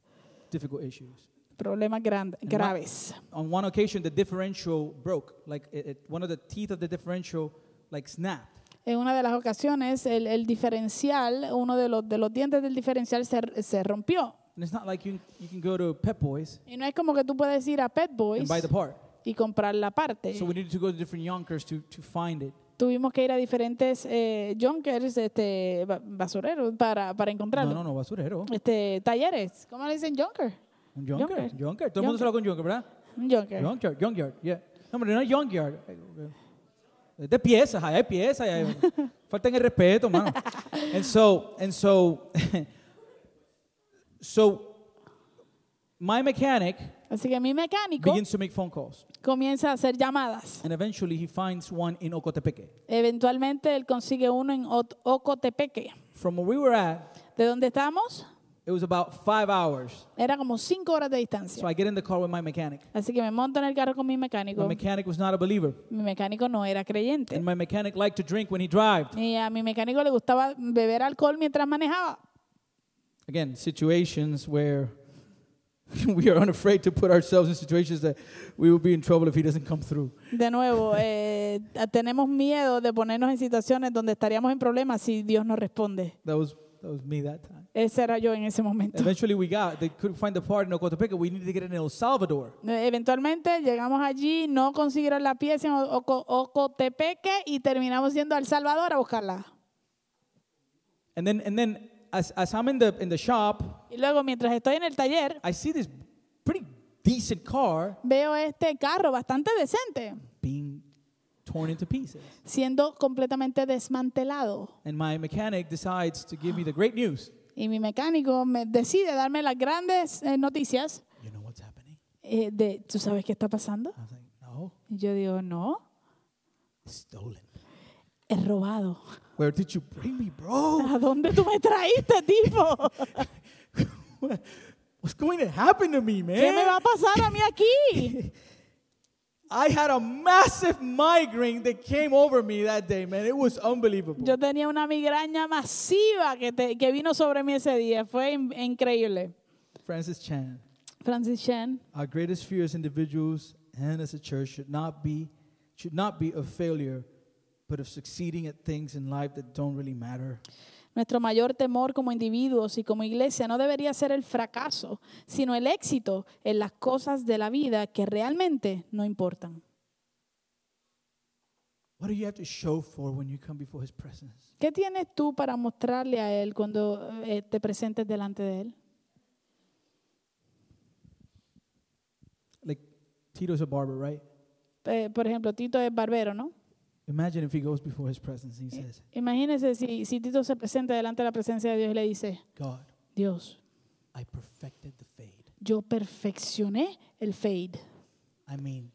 difficult issues. Problemas graves. On one occasion, the differential broke. Like it, it- one of the teeth of the differential, like snapped. En una de las ocasiones, el, el diferencial, uno de los, de los dientes del diferencial se, se rompió. And it's not like you, you can go to Pep Boys Y no es como que tú puedes ir a Pet and Boys buy the part. y comprar la parte. So we needed to go to different Yonkers to, to find it. Tuvimos que ir a diferentes eh, junkers, este, ba- basureros, para, para No, encontrarlo. no, no, basurero. Este, talleres. ¿Cómo le dicen junker? Un Junker. Junker. Junker. Todo el mundo se lo con Junker, ¿verdad? Un junker. Junkyard, Junkyard, yeah. No, hombre, no es Junkyard. Es de piezas, hay piezas. hay- Faltan el respeto, mano. and so, and so, so, my mechanic Así que mi mecánico begins to make phone calls. comienza a hacer llamadas. And eventually he finds one in Ocotepeque. Eventualmente él consigue uno en Ot- Ocotepeque. From where we were at, ¿De dónde estamos? It was about five hours. Era como cinco horas de distancia. So. I get in the car with my mechanic. Así que me monto en el carro con mi mecánico. My mechanic was not a believer. Mi mecánico no era creyente. And my mechanic liked to drink when he drove. Y a mi mecánico le gustaba beber alcohol mientras manejaba. Again, situations where we are unafraid to put ourselves in situations that we will be in trouble if he doesn't come through. De nuevo, eh, tenemos miedo de ponernos en situaciones donde estaríamos en problemas si Dios no responde. That was that was me that time. Ese era yo en ese momento. Eventually we got they couldn't find the part in Ocotepeque. We needed to get it in El Salvador. Eh, Eventualmente llegamos allí, no consiguieron la pieza en Oco- Ocotepeque y terminamos yendo a El Salvador a buscarla. And then and then as, as I'm in the in the shop, Y luego, mientras estoy en el taller, I see this pretty decent car veo este carro bastante decente being torn into pieces. siendo completamente desmantelado. And my mechanic decides to give me the great news. Y mi mecánico me decide darme las grandes eh, noticias You know what's happening? eh, de, ¿tú sabes qué está pasando? I was like, no, Y yo digo, no, stolen. robado. Where did you bring me, bro? ¿A dónde tú me traíste, tipo? What's going to happen to me, man? ¿Qué me va a pasar a mí aquí? I had a massive migraine that came over me that day, man. It was unbelievable. Yo tenía una migraña masiva que, te- que vino sobre mí ese día. Fue in- increíble. Francis Chan, Francis Chan, our greatest fear as individuals and as a church should not be should not be of failure, but of succeeding at things in life that don't really matter. Nuestro mayor temor como individuos y como iglesia no debería ser el fracaso, sino el éxito en las cosas de la vida que realmente no importan. ¿Qué tienes tú para mostrarle a Él cuando eh, te presentes delante de Él? Like a barber, right? Eh, por ejemplo, Tito es barbero, ¿no? Imagine if he goes before His presence and he says, Imagínese si, si Tito se presenta delante de la presencia de Dios y le dice, God, Dios, I perfected the fade. yo perfeccioné el fade. I mean,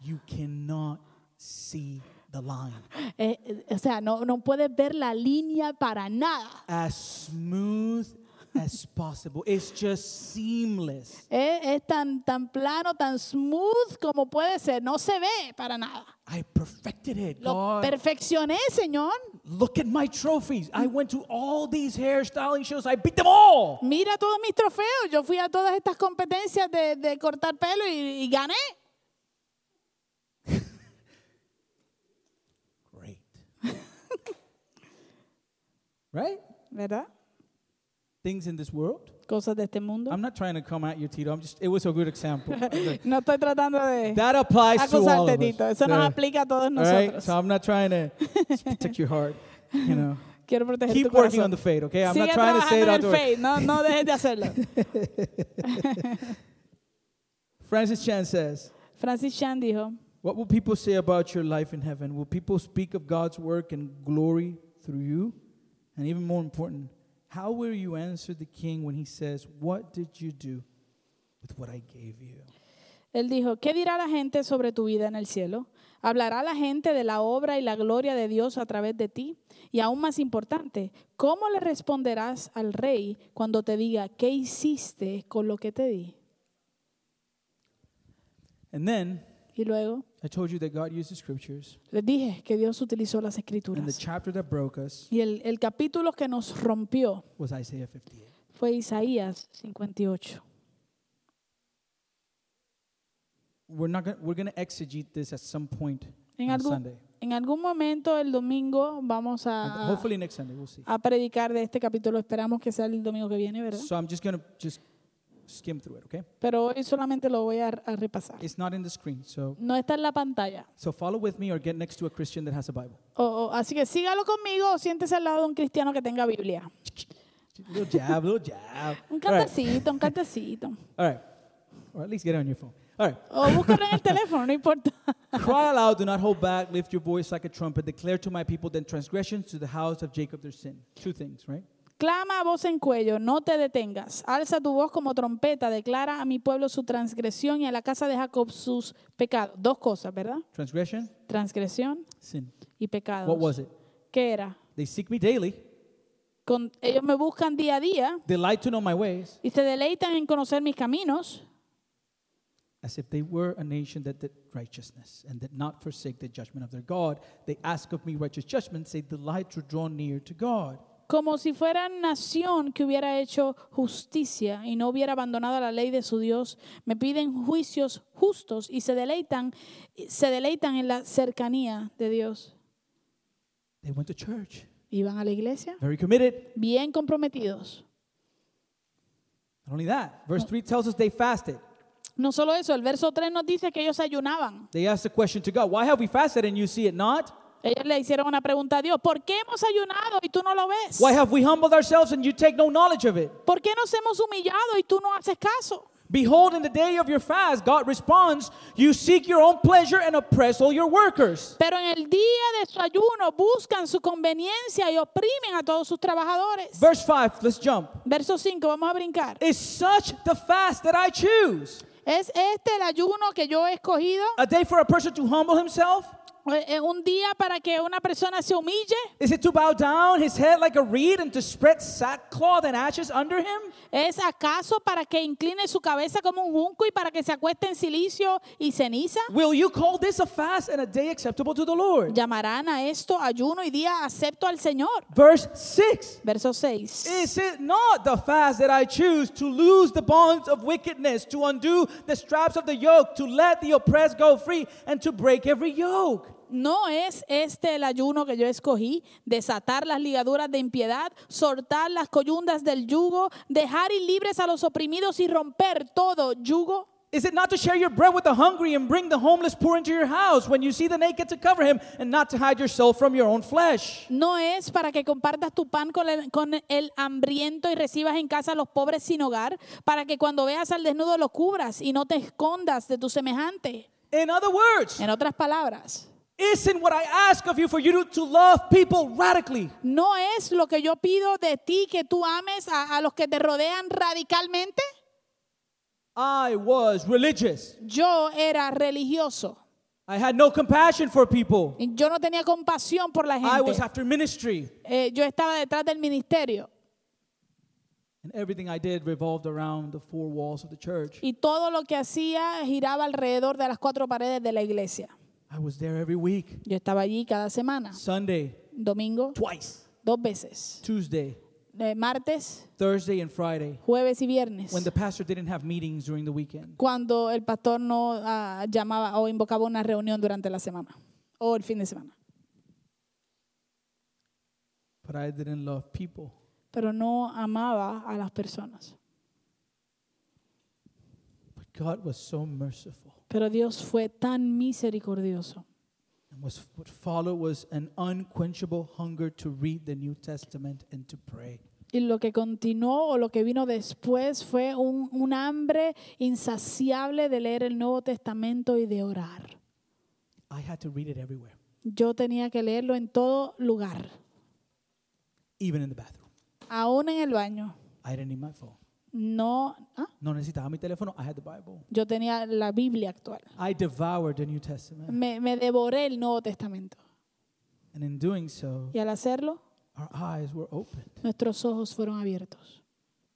you cannot see the line. Eh, eh, o sea, no, no puedes ver la línea para nada. As smooth as possible. It's just seamless. Eh, es tan, tan plano, tan smooth como puede ser. No se ve para nada. I perfected it, Lo God. perfeccioné, Señor. Look at my trophies. I went to all these hairstyling shows. I beat them all. Mira todos mis trofeos. Yo fui a todas estas competencias de, de cortar pelo y, y gané. Great. right? ¿Verdad? Things in this world. Cosas de este mundo. I'm not trying to come at you, Tito. I'm just, it was a good example. No estoy tratando de that applies to all of us. Tito. Eso nos aplica a todos All right? nosotros. So I'm not trying to protect your heart. You know, Quiero proteger keep tu working corazón. on the fade, okay? I'm Sigue not trying to say it out fade. No, no dejes de hacerlo. Francis Chan says, Francis Chan dijo, What will people say about your life in heaven? Will people speak of God's work and glory through you? And even more important, how will you answer the king when he says, What did you do with what I gave you? Él dijo, ¿qué dirá la gente sobre tu vida en el cielo? ¿Hablará la gente de la obra y la gloria de Dios a través de ti? Y aún más importante, ¿cómo le responderás al rey cuando te diga, ¿qué hiciste con lo que te di? And then Y luego I told you that God used the scriptures, les dije que Dios utilizó las and the escrituras. chapter that broke us Y el, el capítulo que nos rompió was Isaiah 58. fue Isaías 58. We're not gonna, we're going to exegete this at some point En on algún, Sunday. en algún momento el domingo vamos And a, hopefully next Sunday, we'll see. a predicar de este capítulo. Esperamos que sea el domingo que viene, ¿verdad? So I'm just going to just skim through it, okay? Pero hoy solamente lo voy a, a repasar. It's not in the screen. So No está en la pantalla. so follow with me or get next to a Christian that has a Bible. O- o- así que sígalo conmigo o siéntese al lado de un cristiano que tenga Biblia. Little jab, little jab. Un All right. cantecito, un cantecito. All right. Or at least get it on your phone. All right. O búscalo en el teléfono, no importa. Cry aloud, do not hold back, lift your voice like a trumpet, declare to my people the transgressions to the house of Jacob their sin. Two things, right? Clama a voz en cuello, no te detengas. Alza tu voz como trompeta, declara a mi pueblo su transgresión y a la casa de Jacob sus pecados. Dos cosas, ¿verdad? Transgression, Transgresión sin. y pecados. What was it? ¿Qué era? They seek me daily, Con, ellos me buscan día a día delight to know my ways, y se deleitan en conocer mis caminos, as if they were a nation that did righteousness and did not forsake the judgment of their God. They ask of me righteous judgments, they delight to draw near to God. Como si fueran nación que hubiera hecho justicia y no hubiera abandonado la ley de su Dios. Me piden juicios justos y se deleitan, se deleitan en la cercanía de Dios. They went to church, Iban a la iglesia very committed. bien comprometidos. Not only that, verse 3 tells us they fasted. No solo eso, el verso 3 nos dice que ellos ayunaban. They asked the question to God, Why have we fasted and you see it not? Ellos le hicieron una pregunta a Dios, ¿por qué hemos ayunado y tú no lo ves? Why have we humbled ourselves and you take no knowledge of it? ¿Por qué nos hemos humillado y tú no haces caso? Behold, in the day of your fast, God responds, You seek your own pleasure and oppress all your workers. Pero en el día de su ayuno buscan su conveniencia y oprimen a todos sus trabajadores. Verse 5, let's jump. Verso 5, vamos a brincar. Is such the fast that I choose? ¿Es este el ayuno que yo he escogido? A day for a person to humble himself? Eh, eh, ¿Un día para que una persona se humille? Is it to bow down his head like a reed and to spread sackcloth and ashes under him? ¿Es acaso para que incline su cabeza como un junco y para que se acueste en silicio y ceniza? Will you call this a fast and a day acceptable to the Lord? Llamarán a esto ayuno y día acepto al Señor. Verse 6. Verso 6. Is it not the fast that I choose to loose the bonds of wickedness, to undo the straps of the yoke, to let the oppressed go free, and to break every yoke? ¿No es este el ayuno que yo escogí? Desatar las ligaduras de impiedad, soltar las coyundas del yugo, dejar ir libres a los oprimidos y romper todo yugo. Is it not to share your bread with the hungry and bring the homeless poor into your house when you see the naked to cover him and not to hide yourself from your own flesh? No es para que compartas tu pan con el, con el hambriento y recibas en casa a los pobres sin hogar, para que cuando veas al desnudo lo cubras y no te escondas de tu semejante. In other words, En otras palabras, isn't what I ask of you for you to, love people radically? ¿no es lo que yo pido de ti que tú ames a, a los que te rodean radicalmente? I was religious. Yo era religioso. I had no compassion for people. Yo no tenía compasión por la I was gente. after ministry. Eh, yo estaba detrás del ministerio And everything I did revolved around the four walls of the church. y todo lo que hacía giraba alrededor de las cuatro paredes de la iglesia. I was there every week. Yo estaba allí cada semana, Sunday, domingo, twice. dos veces, Tuesday, Eh, martes, Thursday, and Friday. jueves y viernes, When the pastor didn't have meetings during the weekend. cuando el pastor no ah, llamaba o invocaba una reunión durante la semana o el fin de semana. But I didn't love people. Pero no amaba a las personas. But God was so merciful. Pero Dios fue tan misericordioso. And was, what followed was an unquenchable hunger to read the New Testament and to pray. Y lo que continuó o lo que vino después fue un, un hambre insaciable de leer el Nuevo Testamento y de orar. I had to read it everywhere, Yo tenía que leerlo en todo lugar, even in the bathroom. aún en el baño. I didn't need my phone. No, ¿ah? No necesitaba mi teléfono. I had the Bible. yo tenía la Biblia actual. I devoured the New Testament. Me, me devoré el Nuevo Testamento. And in doing so, Y al hacerlo, our eyes were opened. nuestros ojos fueron abiertos.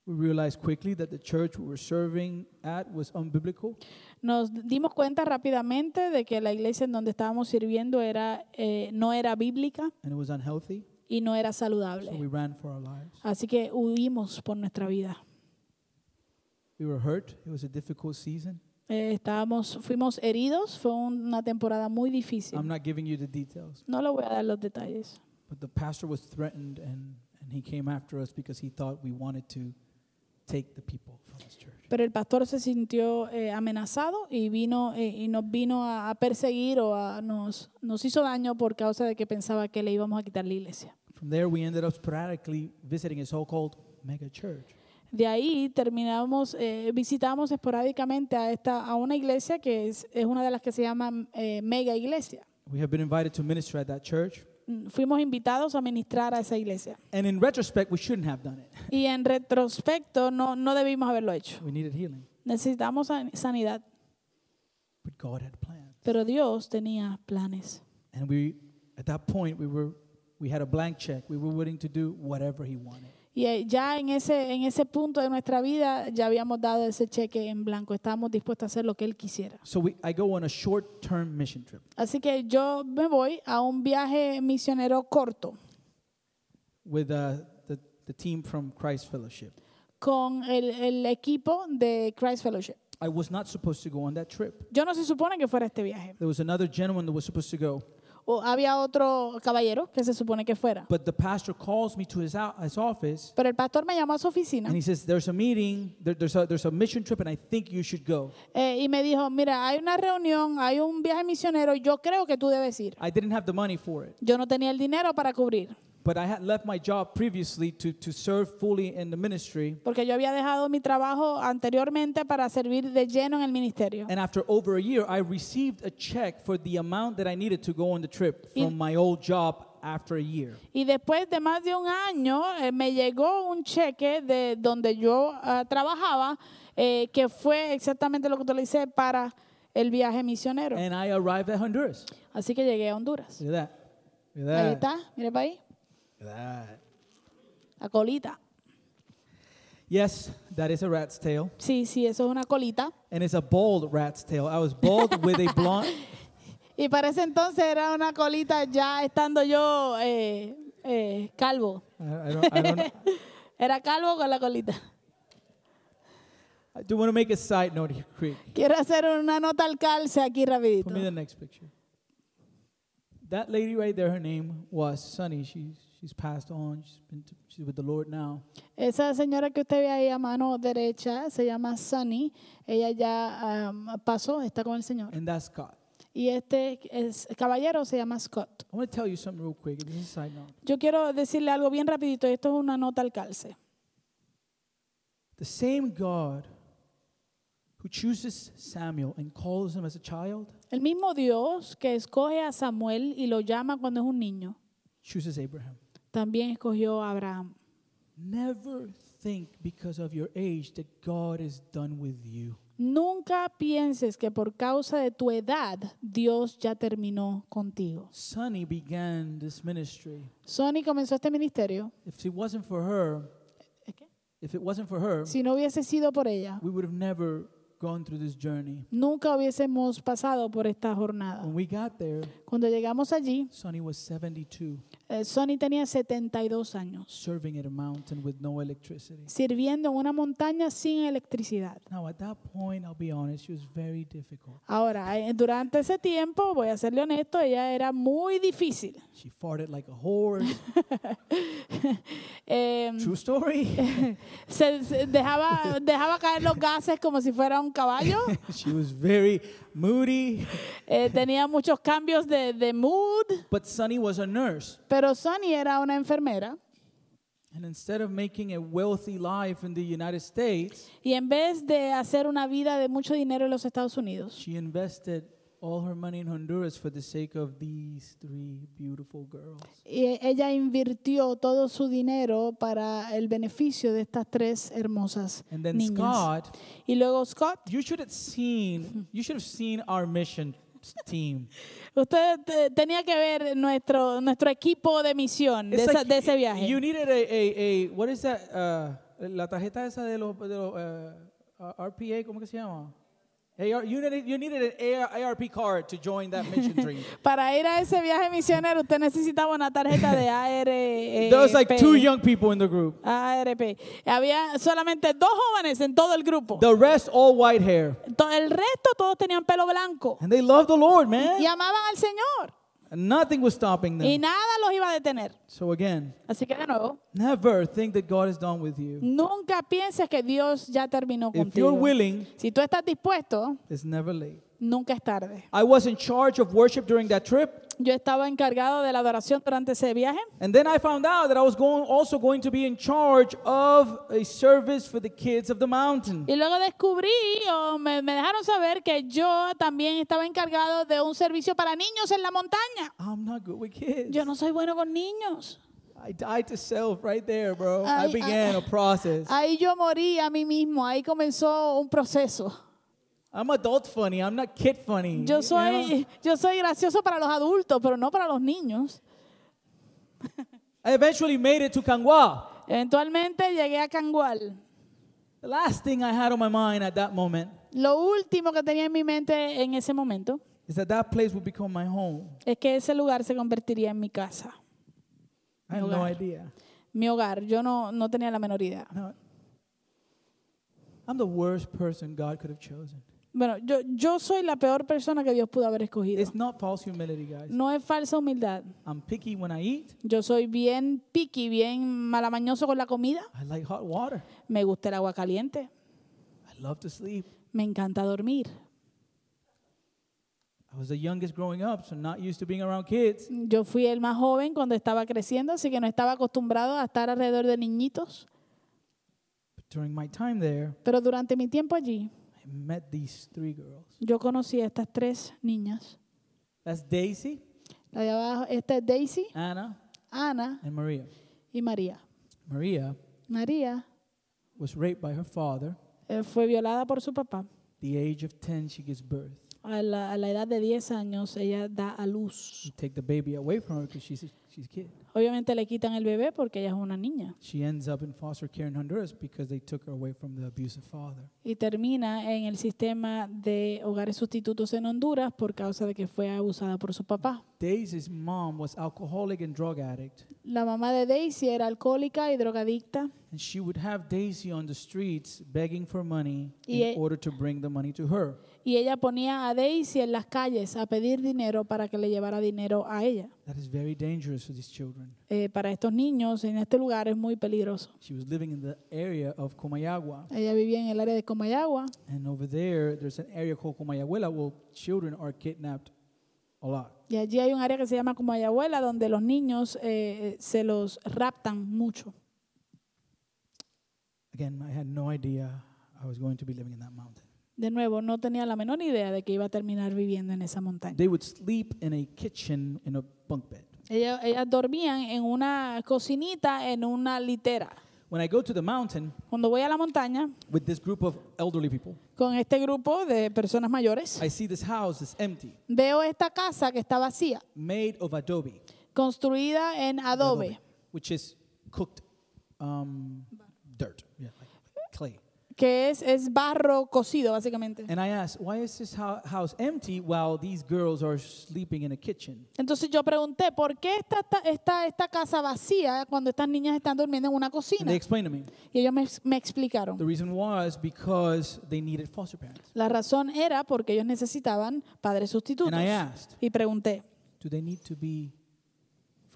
We realized quickly that the church we were serving at was unbiblical. Nos dimos cuenta rápidamente de que la iglesia en donde estábamos sirviendo era, eh, no era bíblica and it was unhealthy. y no era So saludable. we ran for our lives. Así que huimos por nuestra vida. We were hurt. It was a difficult season. Eh, estábamos, fuimos heridos, fue una temporada muy difícil. I'm not giving you the details, No le voy a dar los detalles, but the pastor was threatened and, and he came after us because he thought we wanted to take the people from his church. pero el pastor se sintió eh, amenazado y vino eh, y nos vino a, a perseguir o a, nos, nos hizo daño por causa de que pensaba que le íbamos a quitar la iglesia. From there, we ended up sporadically visiting a so called mega church. De ahí terminamos, eh, visitamos esporádicamente a, esta, a una iglesia que es, es una de las que se llama eh, mega iglesia. We have been invited to minister at that church. Mm, Fuimos invitados a ministrar a esa iglesia. And in retrospect, we shouldn't have done it. Y en retrospecto no, no debimos haberlo hecho. We needed healing. Necesitamos san- sanidad, But God had plans. pero Dios tenía planes. And we, at that point, we were, we had a blank check. We were willing to do whatever He wanted. Y eh, ya en ese, en ese punto de nuestra vida ya habíamos dado ese cheque en blanco. Estábamos dispuestos a hacer lo que Él quisiera. So we, I go on a short-term mission trip Así que yo me voy a un viaje misionero corto with uh, the, the team from Christ Fellowship. con el, el equipo de Christ Fellowship. I was not supposed to go on that trip. Yo no se supone que fuera este viaje. There was another gentleman that was supposed to go, O había otro caballero que se supone que fuera. but the pastor calls me to his, out, his office Pero el pastor me llamó a su oficina and he says, "There's a meeting. There, there's a there's a mission trip, and I think you should go." eh, y me dijo, mira, hay una reunión, hay un viaje misionero, yo creo que tú debes ir. I didn't have the money for it, Yo no tenía el dinero para cubrir, but I had left my job previously to to serve fully in the ministry. porque yo había dejado mi trabajo anteriormente para servir de lleno en el ministerio. And after over a year, I received a check for the amount that I needed to go on the trip Y- from my old job after a year. Y después de más de un año eh, me llegó un cheque de donde yo ah, trabajaba, eh, que fue exactamente lo que utilicé para el viaje misionero. And I arrived at Honduras. Así que llegué a Honduras. Look at that. Look Ahí at that. está, mire para ahí, that. la colita. Yes, that is a rat's tail. Sí, sí, eso es una colita. And it's a bald rat's tail. I was bald with a blonde. Y para ese entonces era una colita ya estando yo eh, eh, calvo. I, don't, I, don't, Era calvo con la colita. I do want to make a side note here, quick. Quiero hacer una nota al calce aquí Put me rapidito. the next picture. That lady right there, her name was Sunny. She's she's passed on. She's been to, she's with the Lord now. Esa señora que usted ve ahí a mano derecha se llama Sunny. Ella ya um, pasó, está con el Señor. And that's Scott. Y este es, caballero se llama Scott. I want to tell you something real quick. This is a side note. Yo quiero decirle algo bien rapidito. Esto es una nota al calce. The same God who chooses Samuel and calls him as a child El mismo Dios que escoge a Samuel y lo llama cuando es un niño, chooses Abraham. También escogió a Abraham. Never think because of your age that God is done with you. Nunca pienses que por causa de tu edad Dios ya terminó contigo. Sonny began this ministry. Sony comenzó este ministerio. If it wasn't for her, if it wasn't for her, Si no hubiese sido por ella, we would have never gone through this journey. nunca hubiésemos pasado por esta jornada. When we got there, Cuando llegamos allí, Sonny was 72, eh, Sony tenía 72 años, serving at a mountain with no electricity. sirviendo en una montaña sin electricidad. Now, at that point, I'll be honest, she was very difficult. Ahora, eh, durante ese tiempo, voy a serle honesto, ella era muy difícil. She farted like a horse. Eh, True story. se, se dejaba, dejaba caer los gases como si fuera un caballo. she was very moody. Eh, tenía muchos cambios de, de mood, But Sonny was a nurse. pero Sonny era una enfermera. And instead of making a wealthy life in the United States, Y en vez de hacer una vida de mucho dinero en los Estados Unidos, she invested all her money in Honduras for the sake of these three beautiful girls. y ella invirtió todo su dinero para el beneficio de estas tres hermosas And then niñas. Scott, Y luego Scott, you should have seen, you should have seen our mission team. usted eh, tenía que ver nuestro, nuestro equipo de misión de, It's esa- like de ese viaje. You needed a, a, a what is that? Uh, la tarjeta esa de los, de los uh, uh, RPA, ¿cómo que se llama? AR, you, needed, you needed an AR, ARP card to join that mission dream. Para ir a ese viaje misionero, usted necesitaba una tarjeta de ARP. There was like two young people in the group. ARP. Había solamente dos jóvenes en todo el grupo. The rest all white hair. El resto todos tenían pelo blanco And they loved the Lord, man. y amaban al Señor. And nothing was stopping them. Y nada los iba a detener. So again, Así que de nuevo, never think that God is done with you. nunca pienses que Dios ya terminó If you're contigo. willing, Si tú estás dispuesto, it's never late. Nunca es tarde. I was in charge of worship during that trip. Yo estaba encargado de la adoración durante ese viaje And then I found out that I was going, also going to be in charge of a service for the kids of the mountain. y luego descubrí o me, me dejaron saber que yo también estaba encargado de un servicio para niños en la montaña. I'm not good with kids. Yo no soy bueno con niños. I died to self right there, bro. I began a process. Ahí yo morí a mí mismo, ahí comenzó un proceso. I'm adult funny. I'm not kid funny. Yo soy, yo soy gracioso para los adultos, pero no para los niños. I eventually made it to Kangwa. Eventualmente llegué a Cangual. The last thing I had on my mind at that moment Lo último que tenía en mi mente en ese momento is that that place would become my home. es que ese lugar se convertiría en mi casa, I had no idea. mi hogar. Yo no, no tenía la menor idea. No. I'm the worst person God could have chosen. Bueno, yo, yo soy la peor persona que Dios pudo haber escogido. It's not false humility, guys. No es falsa humildad. I'm picky when I eat. Yo soy bien picky, bien malamañoso con la comida. I like hot water. Me gusta el agua caliente. I love to sleep. Me encanta dormir. I was the youngest growing up, so not used to being around kids. Yo fui el más joven cuando estaba creciendo, así que no estaba acostumbrado a estar alrededor de niñitos. But during my time there, Pero durante mi tiempo allí, met these three girls. yo conocí a estas tres niñas. That's Daisy, La de abajo, esta es Daisy, Anna, Ana and Maria. y María. Maria María was raped by her father. eh, fue violada por su papá. The age of 10, she gives birth. A la, a la edad de 10 años, ella da a luz. You take the baby away from her because she's she's a kid. Obviamente le quitan el bebé porque ella es una niña. She ends up in foster care in Honduras because they took her away from the abusive father. Y termina en el sistema de hogares sustitutos en Honduras por causa de que fue abusada por su papá. Daisy's mom was alcoholic and drug addict, La mamá de Daisy era alcohólica y drogadicta and she would have Daisy on the streets begging for money Y in e- order to bring the money to her. Y ella ponía a Daisy en las calles a pedir dinero para que le llevara dinero a ella. That is very dangerous for these children. Eh, para estos niños en este lugar es muy peligroso. She was living in the area of Comayagua, Ella vivía en el área de Comayagua and over there, there's an area called where children are kidnapped a lot. y allí hay un área que se llama Comayagüela donde los niños eh, se los raptan mucho. Again, I had no idea I was going to be living in that mountain. De nuevo, no tenía la menor idea de que iba a terminar viviendo en esa montaña. They would sleep in a kitchen in a bunk bed. Ellas, ellas dormían en una cocinita, en una litera. When I go to the mountain Cuando voy a la montaña with this group of elderly people, con este grupo de personas mayores, I see this house is empty, veo esta casa que está vacía, made of adobe, construida en adobe, which is cooked um, dirt. Que es, es barro cocido, básicamente. And I asked, why is this hou- house empty while these girls are sleeping in a kitchen? Entonces yo pregunté, ¿por qué está esta, casa vacía cuando estas niñas están durmiendo en una And cocina? they explained to me Y ellos me, me explicaron. the reason was because they needed foster parents. La razón era porque ellos necesitaban padres sustitutos. And I asked, Y pregunté, do they need to be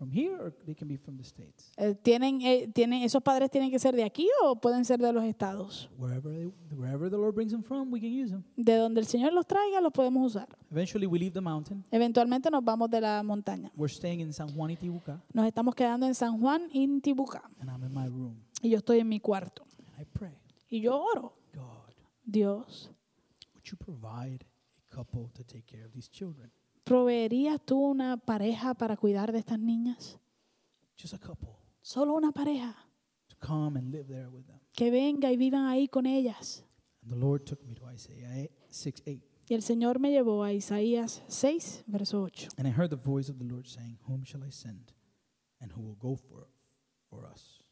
from here or they can be from the States? eh, ¿tienen, eh, tienen, ¿esos padres tienen que ser de aquí o pueden ser de los estados? Wherever, they, wherever the Lord brings them from, we can use them. De donde el Señor los traiga, los podemos usar. Eventually, we leave the mountain. Eventualmente nos vamos de la montaña. We're staying in San Juan Nos estamos quedando en San Juan, Intibucá. and I'm in my room. Y yo estoy en mi cuarto. And I pray, Y yo oro. God, Dios, would you provide a couple to take care of these children? ¿Proveerías tú una pareja para cuidar de estas niñas? Just a couple Solo una pareja. to come and live there with them. Que venga y vivan ahí con ellas. And the Lord took me to Isaiah 6 8. Y el Señor me llevó a Isaías 6, verso 8. And I heard the voice of the Lord saying, Whom shall I send? And who will go for, for us?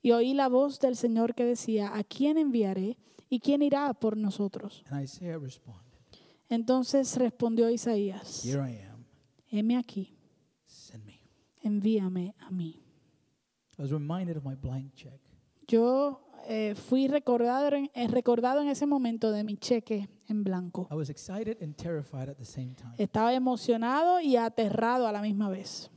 Y oí la voz del Señor que decía, ¿a quién enviaré y quién irá por nosotros? And Isaiah responded, Entonces respondió Isaías, Here I am, heme aquí, send me. envíame a mí. I was reminded of my blank check. Yo eh, fui recordado en, eh, recordado en ese momento de mi cheque en blanco. I was excited and terrified at the same time. Estaba emocionado y aterrado a la misma vez.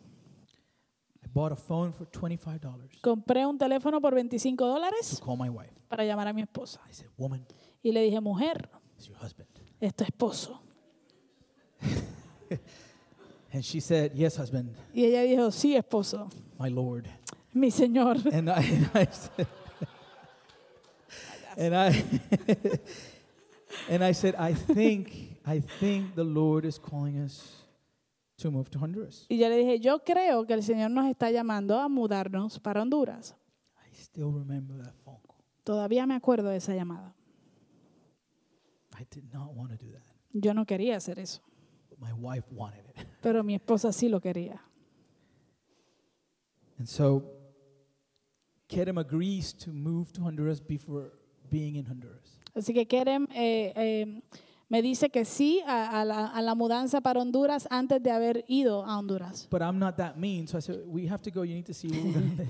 I bought a phone for $25 Compré un teléfono por 25 to dólares call my wife. para llamar a mi esposa. I said, Woman, Y le dije, mujer, it's your husband. Es tu esposo. And she said, Yes, husband, Y ella dijo, sí, esposo, my Lord. mi señor. And I, and I said, and I, and I said, I think, I think the Lord is calling us to move to Honduras. Y yo le dije, yo creo que el Señor nos está llamando a mudarnos para Honduras. I still remember that phone call. Todavía me acuerdo de esa llamada. I did not want to do that, Yo no quería hacer eso, but my wife wanted it. pero mi esposa sí lo quería. And so, Kerem agrees to move to Honduras before being in Honduras. Así que Kerem eh, eh, me dice que sí a, a la, a la mudanza para Honduras antes de haber ido a Honduras. But I'm not that mean, so I said, We have to go. You need to see where we're going to live.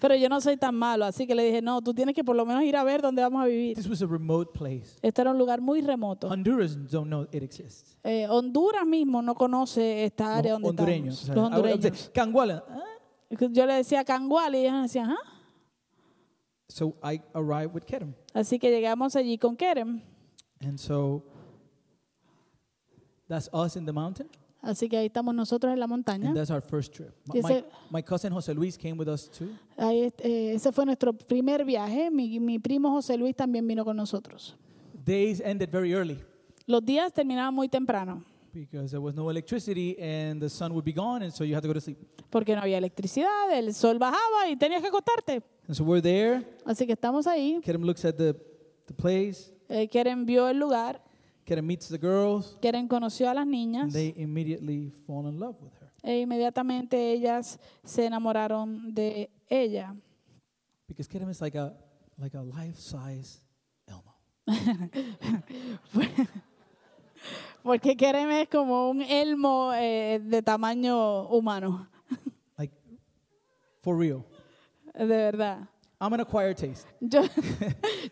Pero yo no soy tan malo, así que le dije, no, tú tienes que por lo menos ir a ver dónde vamos a vivir. This was a remote place. Este era un lugar muy remoto. Hondurans don't know it exists. Eh, Honduras mismo no conoce esta área Los donde hondureños. estamos. Los hondureños. Canguala. ¿ah? Yo le decía Cangual y ellos decían, ¿ah? So I arrived with Kerem. Así que llegamos allí con Kerem. And so that's us in the mountain. Así que ahí estamos nosotros en la montaña. And that's our first trip. My, ese- my cousin Jose Luis came with us too. Ahí, eh, ese fue nuestro primer viaje. Mi, mi primo José Luis también vino con nosotros. Days ended very early Los días terminaban muy temprano because there was no electricity and the sun would be gone, and so you had to go to sleep. porque no había electricidad, el sol bajaba y tenías que acostarte. And so we're there. Así que estamos ahí. Kerem looks at the, the place. Eh, vio el lugar. Kerem meets the girls. Keren conoció a las And niñas they immediately fall in love with her. E inmediatamente ellas se enamoraron de ella. because Kerem is like a like a life-size Elmo. Porque Kerem es como un elmo eh, de tamaño humano, Like for real. de verdad. I'm an acquired taste. Yo,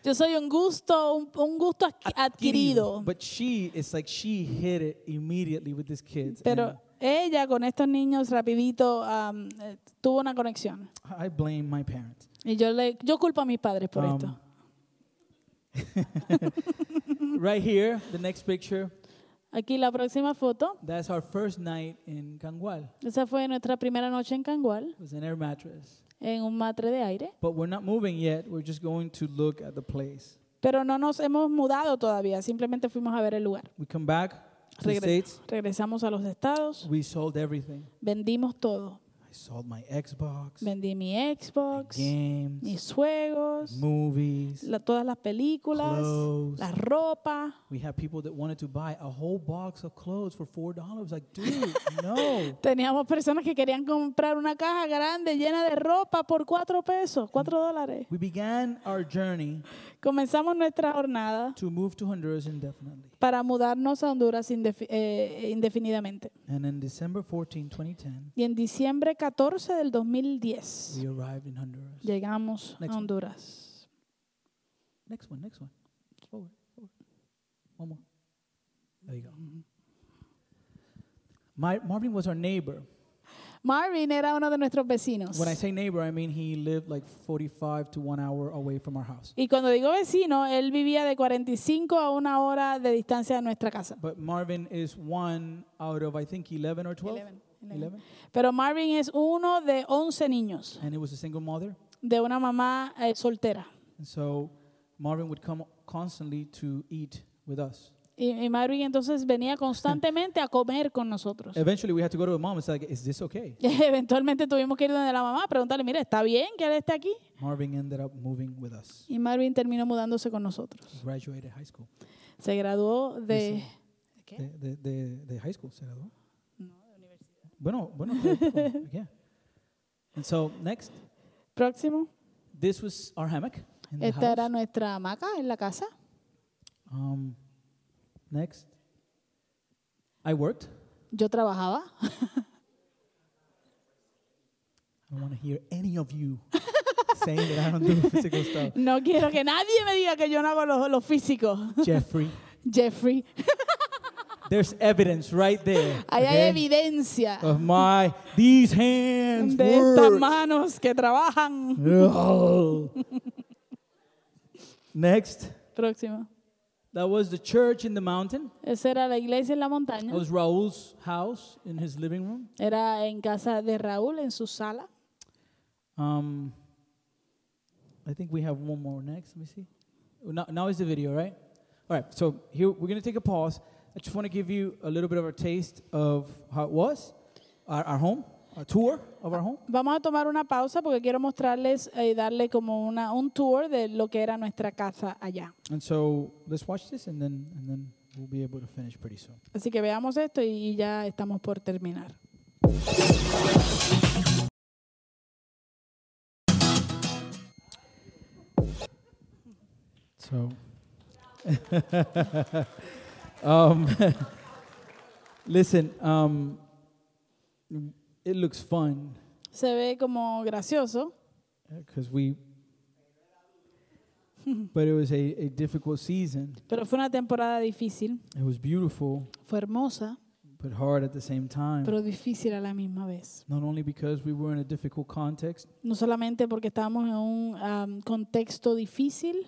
yo soy un gusto, un, un gusto adqui- adquirido. But she is like she hit it immediately with these kids. Pero ella con estos niños rapidito am, eh, tuvo una conexión. I blame my parents. Y yo le yo culpo a mis padres por Um, esto. right here, the next picture, Aquí la próxima foto. that's our first night in Cangual. Esa fue nuestra primera noche en Cangual, It was an air mattress. En un matre de aire. But we're not moving yet. We're just going to look at the place. Pero no nos hemos mudado todavía, simplemente fuimos a ver el lugar. We come back to the Regre- States. regresamos a los estados, We sold everything. vendimos todo. I sold my Xbox, Vendí mi Xbox, games, mis juegos, movies. la- todas las películas, Clothes. la ropa. We had people that wanted to buy a whole box of clothes for four dollars. Like, dude, no. Teníamos personas que querían comprar una caja grande llena de ropa por cuatro pesos, cuatro dólares. We began our journey Comenzamos nuestra jornada to move to Honduras indefinitely. para mudarnos a Honduras indefi- eh, indefinidamente. And in December 14, 2010, Y en diciembre 14 del 2010 we arrived in Honduras. llegamos Next a one. Honduras. Next one, next one. Forward, forward. One more. There you go. My, Marvin was our neighbor. Marvin era uno de nuestros vecinos. When I say neighbor, I mean he lived like 45 to one hour away from our house. Y cuando digo vecino, él vivía de 45 a una hora de distancia de nuestra casa. But Marvin is one out of, I think, 11 or 12. 11, 11. Pero Marvin es uno de 11 niños, And it was a single mother. de una mamá eh, soltera. And so Marvin would come constantly to eat with us. Y, y Marvin entonces venía constantemente a comer con nosotros. Eventually, we had to go to the mom and say, like, is this okay? Eventualmente tuvimos que ir donde la mamá a preguntarle, mira, ¿está bien que él esté aquí? Marvin ended up moving with us. Y Marvin terminó mudándose con nosotros. Graduated high school. Se graduó de... ¿Qué? De, de, de, de high school, se graduó. Bueno, bueno, de- yeah. And so next, Próximo. this was our hammock in the Esta era house. nuestra hamaca en la casa. Um, next, I worked. Yo trabajaba. I don't want to hear any of you saying that I don't do physical stuff. No quiero que nadie me diga que yo no hago lo, lo físico. Jeffrey, Jeffrey, there's evidence right there. ahí hay evidencia Of my these hands. de estas work. manos que trabajan. Next, Próximo. That was the church in the mountain. Esa era la iglesia en la montaña. That was Raul's house in his living room. Era en casa de Raúl, en su sala. Um, I think we have one more next. Let me see. Now, now is the video, right? All right. So here we're gonna take a pause. I just want to give you a little bit of a taste of how it was, our, our home, a tour of our home. Vamos a tomar una pausa porque quiero mostrarles y darle como una, un tour de lo que era nuestra casa allá. And so let's watch this, and then and then we'll be able to finish pretty soon. Así que veamos esto y ya estamos por terminar. So, um, listen, um, it looks fun Se ve como gracioso, because we, but it was a, a difficult season. pero fue una temporada difícil. It was beautiful, Fue hermosa, but hard at the same time. pero difícil a la misma vez. Not only because we were in a difficult context, No solamente porque estábamos en un am, contexto difícil,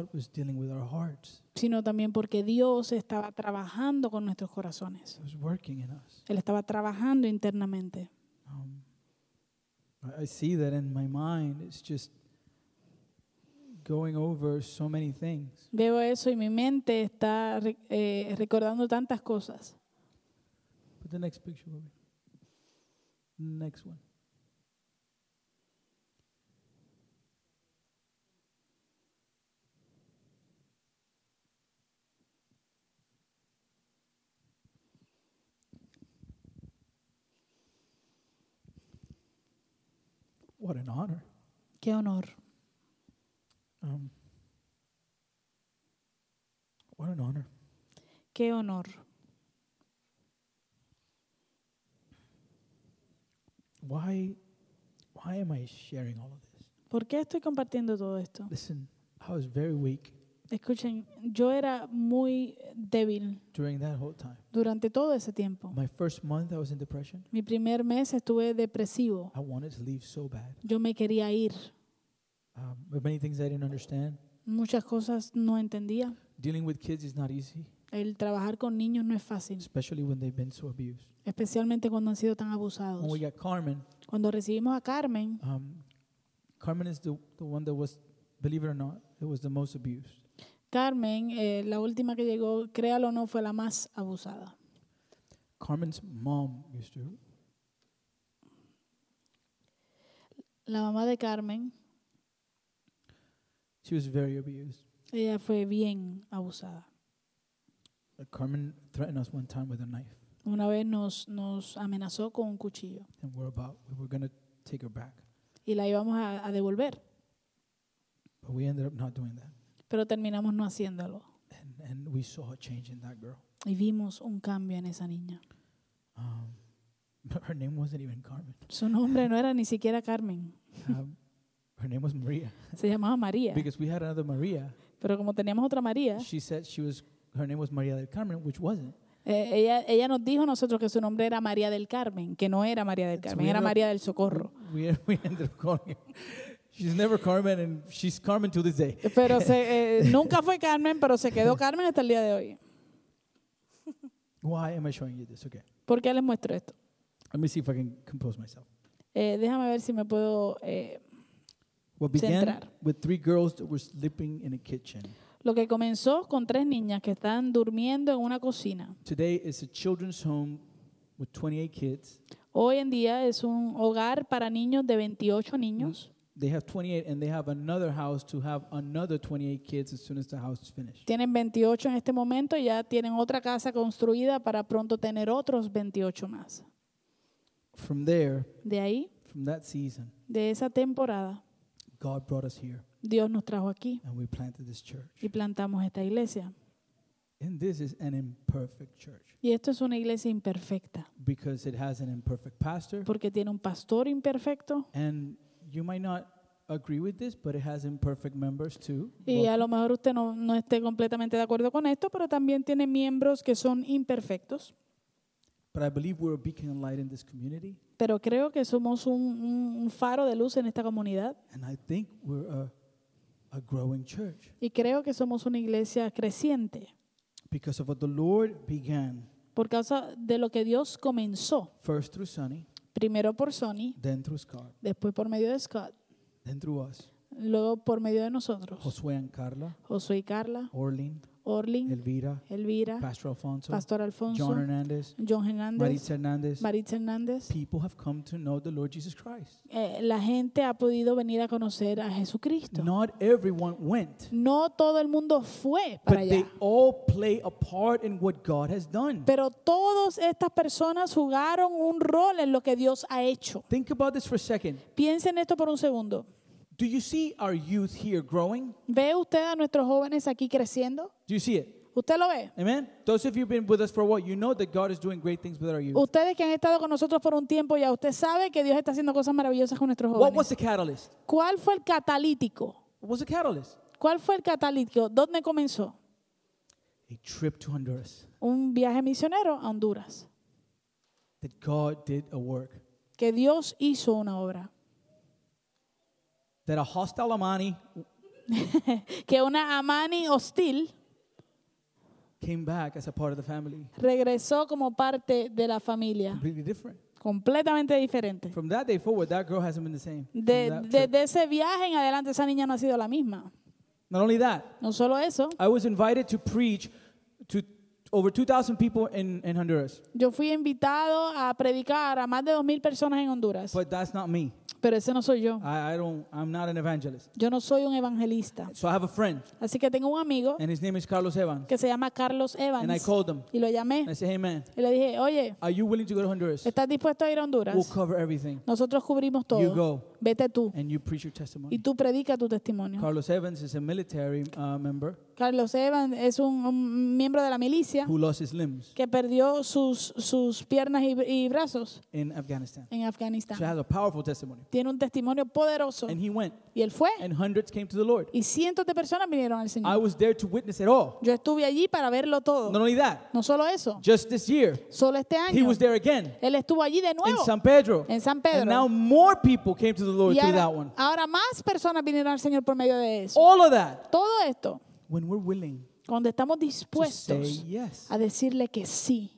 God was dealing with our hearts. sino también porque Dios estaba trabajando con nuestros corazones. He was working in us. Él estaba trabajando internamente. Um, I, I see that in my mind. It's just going over so many things. Veo eso y mi mente está re- eh, recordando tantas cosas. Put the next picture, Bobby. Next one. What an honor. Qué honor. Um, what an honor. Qué honor. Why, why am I sharing all of this? ¿Por qué estoy compartiendo todo esto? Listen, I was very weak Escuchen, yo era muy débil during that whole time. durante todo ese tiempo. My first month, I was in depression. Mi primer mes estuve depresivo. I wanted to leave so bad. Yo me quería ir. Um, were many things I didn't understand. Muchas cosas no entendía. Dealing with kids is not easy, El trabajar con niños no es fácil, especially when they've been so abused. especialmente cuando han sido tan When abusados. we got Carmen, Cuando recibimos a Carmen, um, Carmen is the, the one that was, believe it or not, it was the most abused. Carmen, eh, la última que llegó, créalo o no, fue la más abusada. Carmen's mom used to. La mamá de Carmen, She was very abused. ella fue bien abusada. Uh, Carmen threatened us one time with a knife, Una vez nos, nos amenazó con un cuchillo. And we're about we were gonna take her back, y la íbamos a, a devolver, but we ended up not doing that, pero terminamos no haciéndolo. and and we saw a change in that girl. Y vimos un cambio en esa niña. Um, her name wasn't even Carmen. Su nombre no era ni siquiera Carmen, Um, her name was Maria, se llamaba María. because we had another Maria. Pero como teníamos otra María, She said she was her name was Maria del Carmen, which wasn't. eh, ella, ella nos dijo a nosotros que su nombre era María del Carmen, que no era María del Carmen, era María del Socorro. We we ended up calling her. She's never Carmen, and she's Carmen to this day. Pero se, eh, nunca fue Carmen, pero se quedó Carmen hasta el día de hoy. Why am I showing you this? Okay, ¿Por qué les muestro esto? let me see if I can compose myself. Eh, déjame ver si me puedo... eh, What began Centrar. with three girls that were sleeping in a kitchen. lo que comenzó con tres niñas que están durmiendo en una cocina. Today is a children's home with 28 kids. Hoy en día es un hogar para niños de 28 niños. They have 28 and they have another house to have another 28 kids as soon as the house is finished. Tienen 28 en este momento y ya tienen otra casa construida para pronto tener otros 28 más. From there, De ahí, from that season, de esa temporada, God brought us here Dios nos trajo aquí and we planted this church. y plantamos esta iglesia. And this is an imperfect church Y esto es una iglesia imperfecta because it has an imperfect pastor. porque tiene un pastor imperfecto And you might not agree with this, but it has imperfect members too. y a lo mejor usted no, no esté completamente de acuerdo con esto, pero también tiene miembros que son imperfectos. But I believe we're a beacon of light in this community. Pero creo que somos un, un- un faro de luz en esta comunidad And I think we're a, a growing church y creo que somos una iglesia creciente because of what the Lord began por causa de lo que Dios comenzó, first through Sonny, primero por Sony, then through Scott, después por medio de Scott, then through us, luego por medio de nosotros, Josué and Carla, Josué y Carla, Orlin, Orlin, Elvira, Elvira, Pastor Alfonso, Pastor Alfonso, John Hernandez, John Hernández, Maritza Hernandez. Maritza Hernández. People have come to know the Lord Jesus Christ. Eh, la gente ha podido venir a conocer a Jesucristo. Not everyone went, No todo el mundo fue para but they all play a part in what God has done. Pero todas estas personas jugaron un rol en lo que Dios ha hecho. Think about this for a second. Piensen esto por un segundo. Do you see our youth here growing? ¿Ve usted a nuestros jóvenes aquí creciendo? Do you see it? ¿Usted lo ve? Amen. Those of you who've been with us for a while, you know that God is doing great things with our youth. Ustedes que han estado con nosotros por un tiempo ya, usted sabe que Dios está haciendo cosas maravillosas con nuestros What was jóvenes. the catalyst? ¿Cuál fue el catalítico? What was the catalyst? ¿Cuál fue el catalítico? ¿Dónde comenzó? A trip to Honduras. Un viaje misionero a Honduras. That God did a work. Que Dios hizo una obra. That a hostile Amani Que una Amani hostil came back as a part of the family. regresó como parte de la familia. Completely different. Completamente diferente. From that day forward, that girl hasn't been the same. From De- that trip. Desde ese viaje en adelante esa niña no ha sido la misma. Not only that, No solo eso, I was invited to preach to over 2,000 people in, in Honduras. yo fui invitado a predicar a más de 2.000 personas en Honduras. But that's not me. Pero ese no soy yo. I, I don't, I'm not an evangelist. Yo no soy un evangelista. So I have a friend, Así que tengo un amigo and his name is Carlos Evans. que se llama Carlos And I Evans. called him. Y lo llamé. And I said, hey man, Y le dije, oye, are you willing to go to Honduras? ¿estás dispuesto a ir a We'll Honduras? cover everything. Nosotros cubrimos You todo. go. Vete tú and you preach your y testimony. tú predica tu testimonio. Carlos Evans is a military uh, member Carlos Evans es un, un miembro de la milicia who lost his limbs que perdió sus, sus piernas y, y brazos in Afghanistan. en Afganistán. has a powerful testimony. Tiene un testimonio poderoso And he went, y él fue and hundreds came to the Lord. y cientos de personas vinieron al I Señor. was there to witness it all. Yo estuve allí para verlo Not todo. only that, No solo eso, just this year, solo este he año. was there again Él estuvo allí de in nuevo San Pedro. en San And now Pedro. more people came to the Lord Y through ahora, that one. ahora más personas vinieron al Señor por medio de eso. All of that Todo esto, when we're willing cuando estamos to say dispuestos yes. a decirle que sí,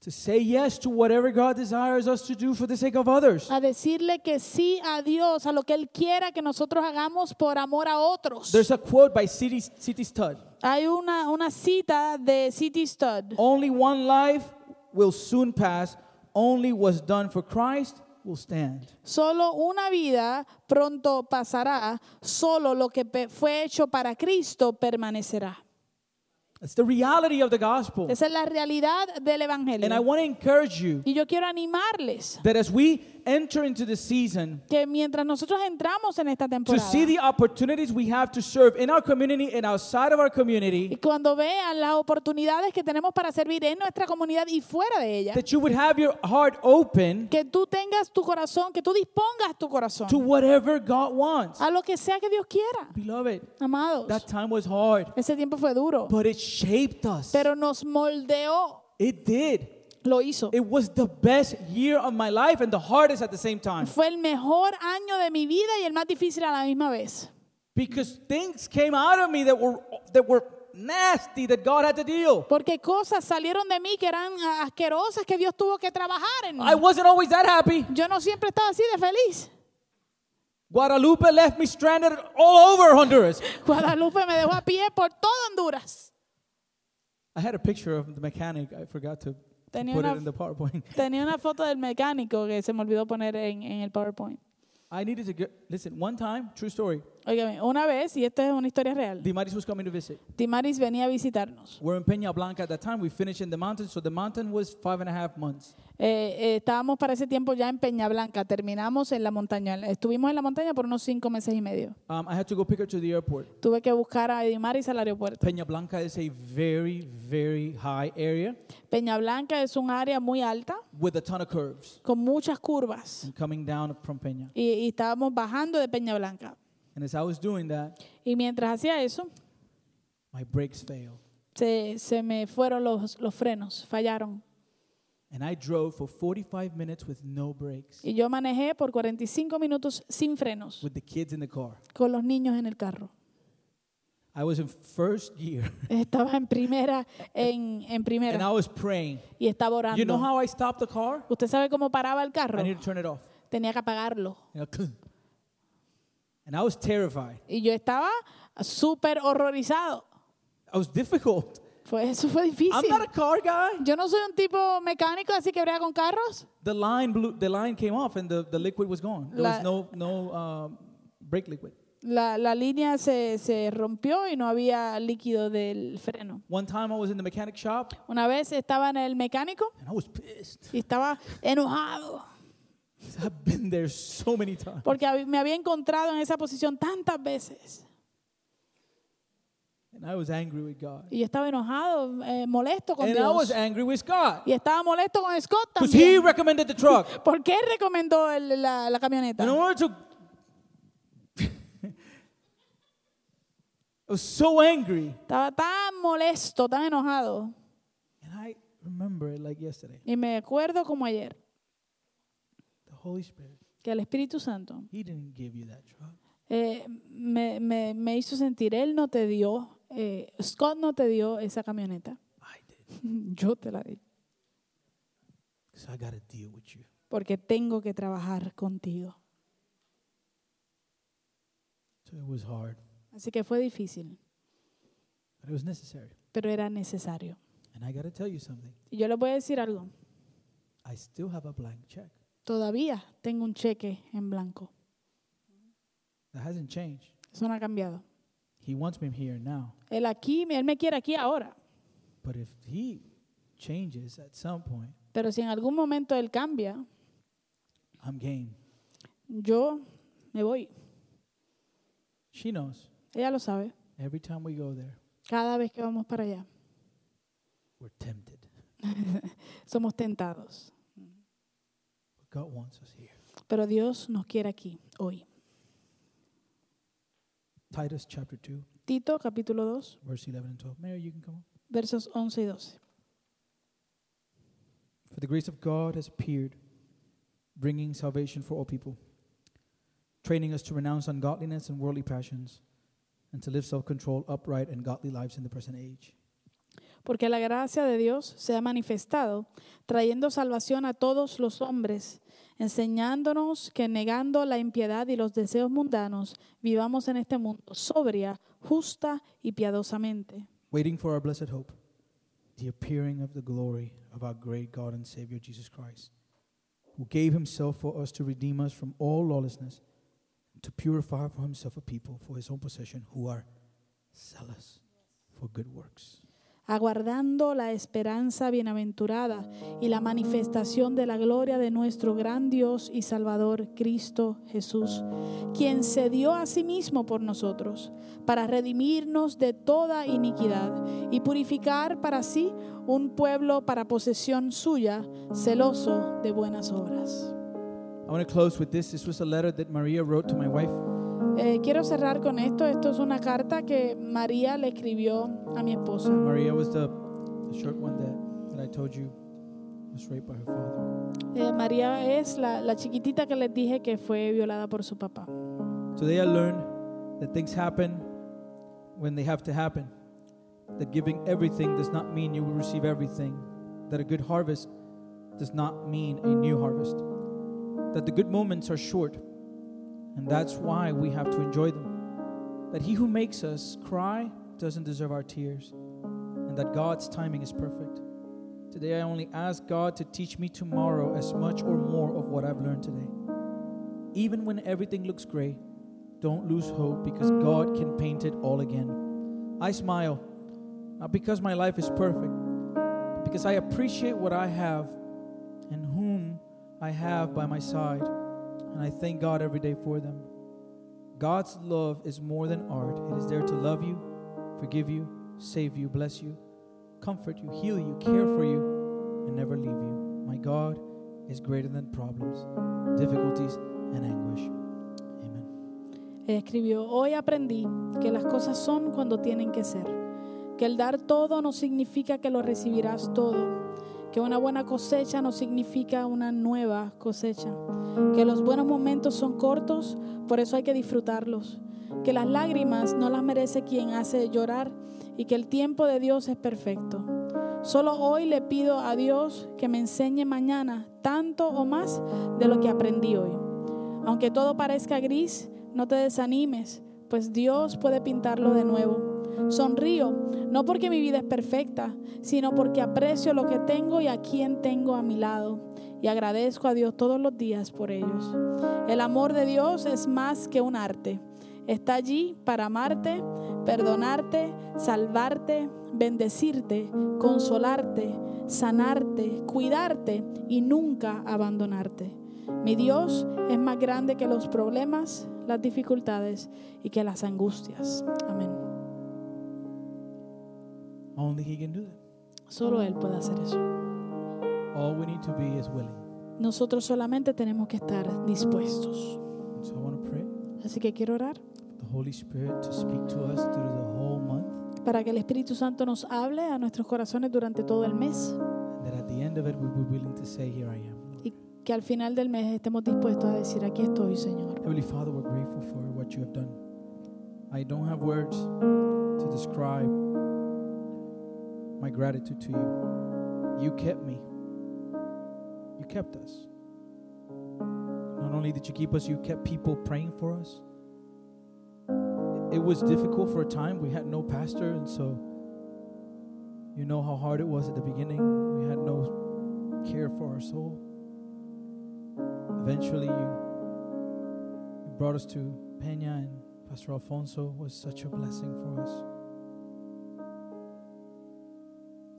To say yes to whatever God desires us to do for the sake of others. a decirle que sí a Dios, a lo que Él quiera que nosotros hagamos por amor a otros. There's a quote by. C.T. Studd. Hay una, una cita de C.T. Studd. Only one life will soon pass. Only what's done for Christ will stand. Solo una vida pronto pasará, solo lo que fue hecho para Cristo permanecerá. That's the reality of the gospel. Esa es la realidad del And I Evangelio. want to encourage you Y yo quiero animarles that as we enter into the season que mientras nosotros entramos en esta to temporada see the opportunities we have to serve in our community and outside of our y community, cuando vean las oportunidades que tenemos para servir en nuestra comunidad y fuera de ella, that you would have your heart open que tú tengas tu corazón, que tú dispongas tu corazón to whatever God wants. a lo que sea que Dios quiera. Beloved, Amados, that time was hard, ese tiempo fue duro, but it shaped us. pero nos moldeó, It did. Lo hizo. It was the best year of my life and the hardest at the same time. Fue el mejor año de mi vida y el más difícil a la misma vez. Because things came out of me that were that were nasty that God had to deal. Porque cosas salieron de mí que eran asquerosas que Dios tuvo que trabajar en mí. I wasn't always that happy. Yo no siempre estaba así de feliz. Guadalupe left me stranded all over Honduras. Guadalupe me dejó a pie por todo Honduras. I had a picture of the mechanic. I forgot to Tenía put una- it in the PowerPoint. Tenía una foto del mecánico que se me olvidó poner en, en el PowerPoint. I needed to get listen. One time, true story. Óigame, una vez, y esta es una historia real, Dimaris was coming to visit. Timaris venía a visitarnos. We're in Peña Blanca at that time. We finished in the mountains, so the mountain was five and a half months. Eh, eh, estábamos para ese tiempo ya en Peña Blanca, terminamos en la montaña. Estuvimos en la montaña por unos cinco meses y medio. Um, I had to go pick her to the airport. Tuve que buscar a Dimaris al aeropuerto. Peña Blanca is a very, very high area Peña Blanca es un área muy alta, with a ton of curves. con muchas curvas. Coming down from Peña. Y, y estábamos bajando de Peña Blanca. And as I was doing that, Y mientras hacía eso, my brakes failed. se, se me fueron los, los frenos, fallaron. And I drove for 45 minutes with no brakes, Y yo manejé por 45 minutos sin frenos, with the kids in the car. con los niños en el carro. I was in first gear, Estaba en primera, en, en and primera, I was praying. y estaba orando. You know how I stopped the car? ¿Usted sabe cómo paraba el carro? I needed to turn it off. Tenía que apagarlo. You know, and I was terrified. Y yo estaba súper horrorizado. I was difficult. Eso fue I'm difícil. not a car guy. Yo no soy un tipo mecánico, así que brega con carros. The line blew, the line came off, and the, the liquid was gone. There was La- no no um, brake liquid. La, la línea se, se rompió y no había líquido del freno. One time I was in the mechanic shop, Una vez estaba en el mecánico and I was pissed. y estaba enojado I've been there so many times. porque me había encontrado en esa posición tantas veces. And I was angry with God. Y estaba enojado, eh, molesto con And I was Dios. angry with Scott. Y estaba molesto con Scott Because he también. recommended the truck. ¿Por qué recomendó el- la, la camioneta? In order to. I was so angry. Estaba tan molesto, tan enojado. And I remember it like yesterday. Y me acuerdo como ayer Holy Spirit, que el Espíritu Santo He didn't give you that truck. eh, me, me- me hizo sentir, Él no te dio, eh, Scott no te dio esa camioneta. I did. Yo te la di. I got to deal with you. Porque tengo que trabajar contigo. So it was hard, Así que fue difícil, but it was necessary. pero era necesario. And I got to tell you something. Y yo le voy a decir algo. I still have a blank check. Todavía tengo un cheque en blanco. That hasn't changed. Eso no ha cambiado. He wants me here now. Él aquí, él me quiere aquí ahora. But if He changes at some point, Pero si en algún momento él cambia, I'm game. Yo me voy. She knows. Ella lo sabe. Every time we go there, Cada vez que vamos para allá, we're tempted. somos tentados. God wants us here. Pero Dios nos quiere aquí, hoy. Titus chapter 2, Tito capítulo 2, verse 11 and 12. Mary, you can come on. versos 11 y 12. For the grace of God has appeared, bringing salvation for all people, training us to renounce ungodliness and worldly passions, and to live self controlled, upright, and godly lives in the present age. Porque la gracia de Dios se ha manifestado, trayendo salvación a todos los hombres, enseñándonos que negando la impiedad y los deseos mundanos, vivamos en este mundo sobria, justa y piadosamente, waiting for our blessed hope, the appearing of the glory of our great God and Savior Jesus Christ, who gave himself for us to redeem us from all lawlessness, to purify for himself a people for his own possession who are zealous for good works. Aguardando la esperanza bienaventurada y la manifestación de la gloria de nuestro gran Dios y Salvador Cristo Jesús, quien se dio a sí mismo por nosotros, para redimirnos de toda iniquidad y purificar para sí un pueblo para posesión suya, celoso de buenas obras. I want to close with this. This was a letter that Maria wrote to my wife. Eh, quiero cerrar con esto. Esto es una carta que María le escribió a mi esposa. Maria was the, the short one that, that I told you was raped by her father. Eh, María es la, la chiquitita que les dije que fue violada por su papá. Today I learned that things happen when they have to happen. That giving everything does not mean you will receive everything. That a good harvest does not mean a new harvest. That the good moments are short. And that's why we have to enjoy them. That he who makes us cry doesn't deserve our tears. And that God's timing is perfect. Today I only ask God to teach me tomorrow as much or more of what I've learned today. Even when everything looks gray, don't lose hope because God can paint it all again. I smile, not because my life is perfect, but because I appreciate what I have and whom I have by my side. And I thank God every day for them. God's love is more than art, it is there to love you, forgive you, save you, bless you, comfort you, heal you, care for you, and never leave you. My God is greater than problems, difficulties, and anguish. Amen. Escribió, hoy aprendí que las cosas son cuando tienen que ser, que el dar todo no significa que lo recibirás todo, que una buena cosecha no significa una nueva cosecha, que los buenos momentos son cortos, por eso hay que disfrutarlos, que las lágrimas no las merece quien hace llorar y que el tiempo de Dios es perfecto. Solo hoy le pido a Dios que me enseñe mañana tanto o más de lo que aprendí hoy. Aunque todo parezca gris, no te desanimes, pues Dios puede pintarlo de nuevo. Sonrío, no porque mi vida es perfecta, sino porque aprecio lo que tengo y a quien tengo a mi lado. Y agradezco a Dios todos los días por ellos. El amor de Dios es más que un arte. Está allí para amarte, perdonarte, salvarte, bendecirte, consolarte, sanarte, cuidarte y nunca abandonarte. Mi Dios es más grande que los problemas, las dificultades y que las angustias. Amén. Only He can do that. Solo Él puede hacer eso. All we need to be is willing. Nosotros solamente tenemos que estar dispuestos. So I want to pray Así que quiero orar the Holy Spirit to speak to us through the whole month, para que el Espíritu Santo nos hable a nuestros corazones durante todo el mes and that at the end of it, we will be willing to say, Here I am. Lord." y que al final del mes estemos dispuestos a decir, aquí estoy, Señor. Heavenly Father, we're grateful for what you have done. I don't have words to describe my gratitude to you. You kept me. You kept us. Not only did you keep us, you kept people praying for us. It was difficult for a time. We had no pastor, and so you know how hard it was at the beginning. We had no care for our soul. Eventually, you brought us to Peña, and Pastor Alfonso was such a blessing for us.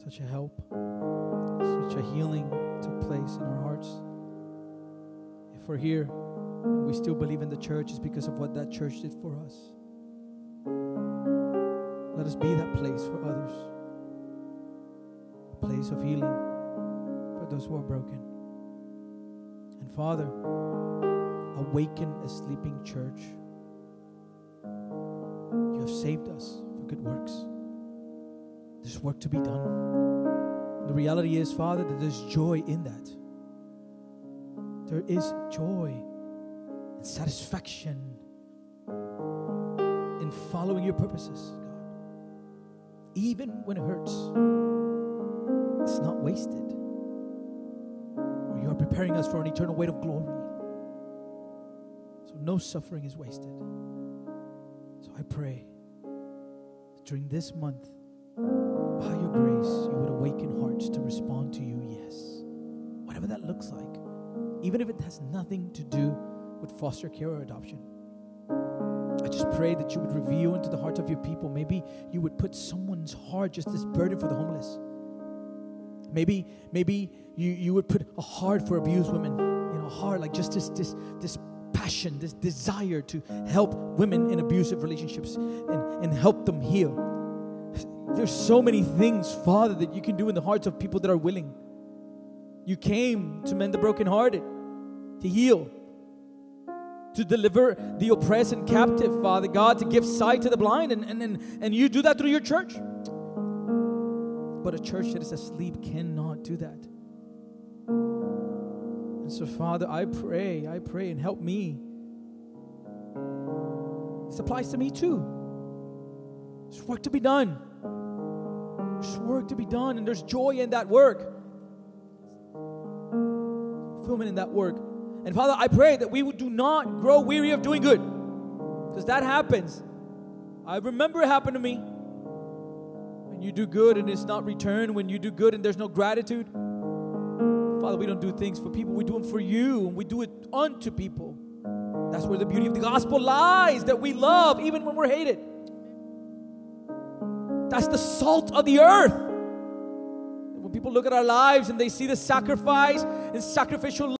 Such a help, such a healing took place in our hearts. If we're here and we still believe in the church, it's because of what that church did for us. Let us be that place for others, a place of healing for those who are broken. And Father, awaken a sleeping church. You have saved us for good works. There's work to be done. The reality is, Father, that there's joy in that. There is joy and satisfaction in following your purposes, God. Even when it hurts, it's not wasted. You are preparing us for an eternal weight of glory. So no suffering is wasted. So I pray during this month, by your grace, you would awaken hearts to respond to you, yes. Whatever that looks like, even if it has nothing to do with foster care or adoption. I just pray that you would reveal into the hearts of your people. Maybe you would put someone's heart just this burden for the homeless. Maybe, maybe you, you would put a heart for abused women, you know, a heart like just this this this passion, this desire to help women in abusive relationships and, and help them heal. There's so many things, Father, that you can do in the hearts of people that are willing. You came to mend the brokenhearted, to heal, to deliver the oppressed and captive, Father God, to give sight to the blind, and, and, and, and you do that through your church. But a church that is asleep cannot do that. And so, Father, I pray, I pray, and help me. This applies to me too. There's work to be done. There's work to be done, and there's joy in that work. Fulfillment in that work. And Father, I pray that we would do not grow weary of doing good. Because that happens. I remember it happened to me. When you do good and it's not returned, when you do good and there's no gratitude. Father, we don't do things for people, we do them for you, and we do it unto people. That's where the beauty of the gospel lies that we love even when we're hated. That's the salt of the earth. When people look at our lives and they see the sacrifice and sacrificial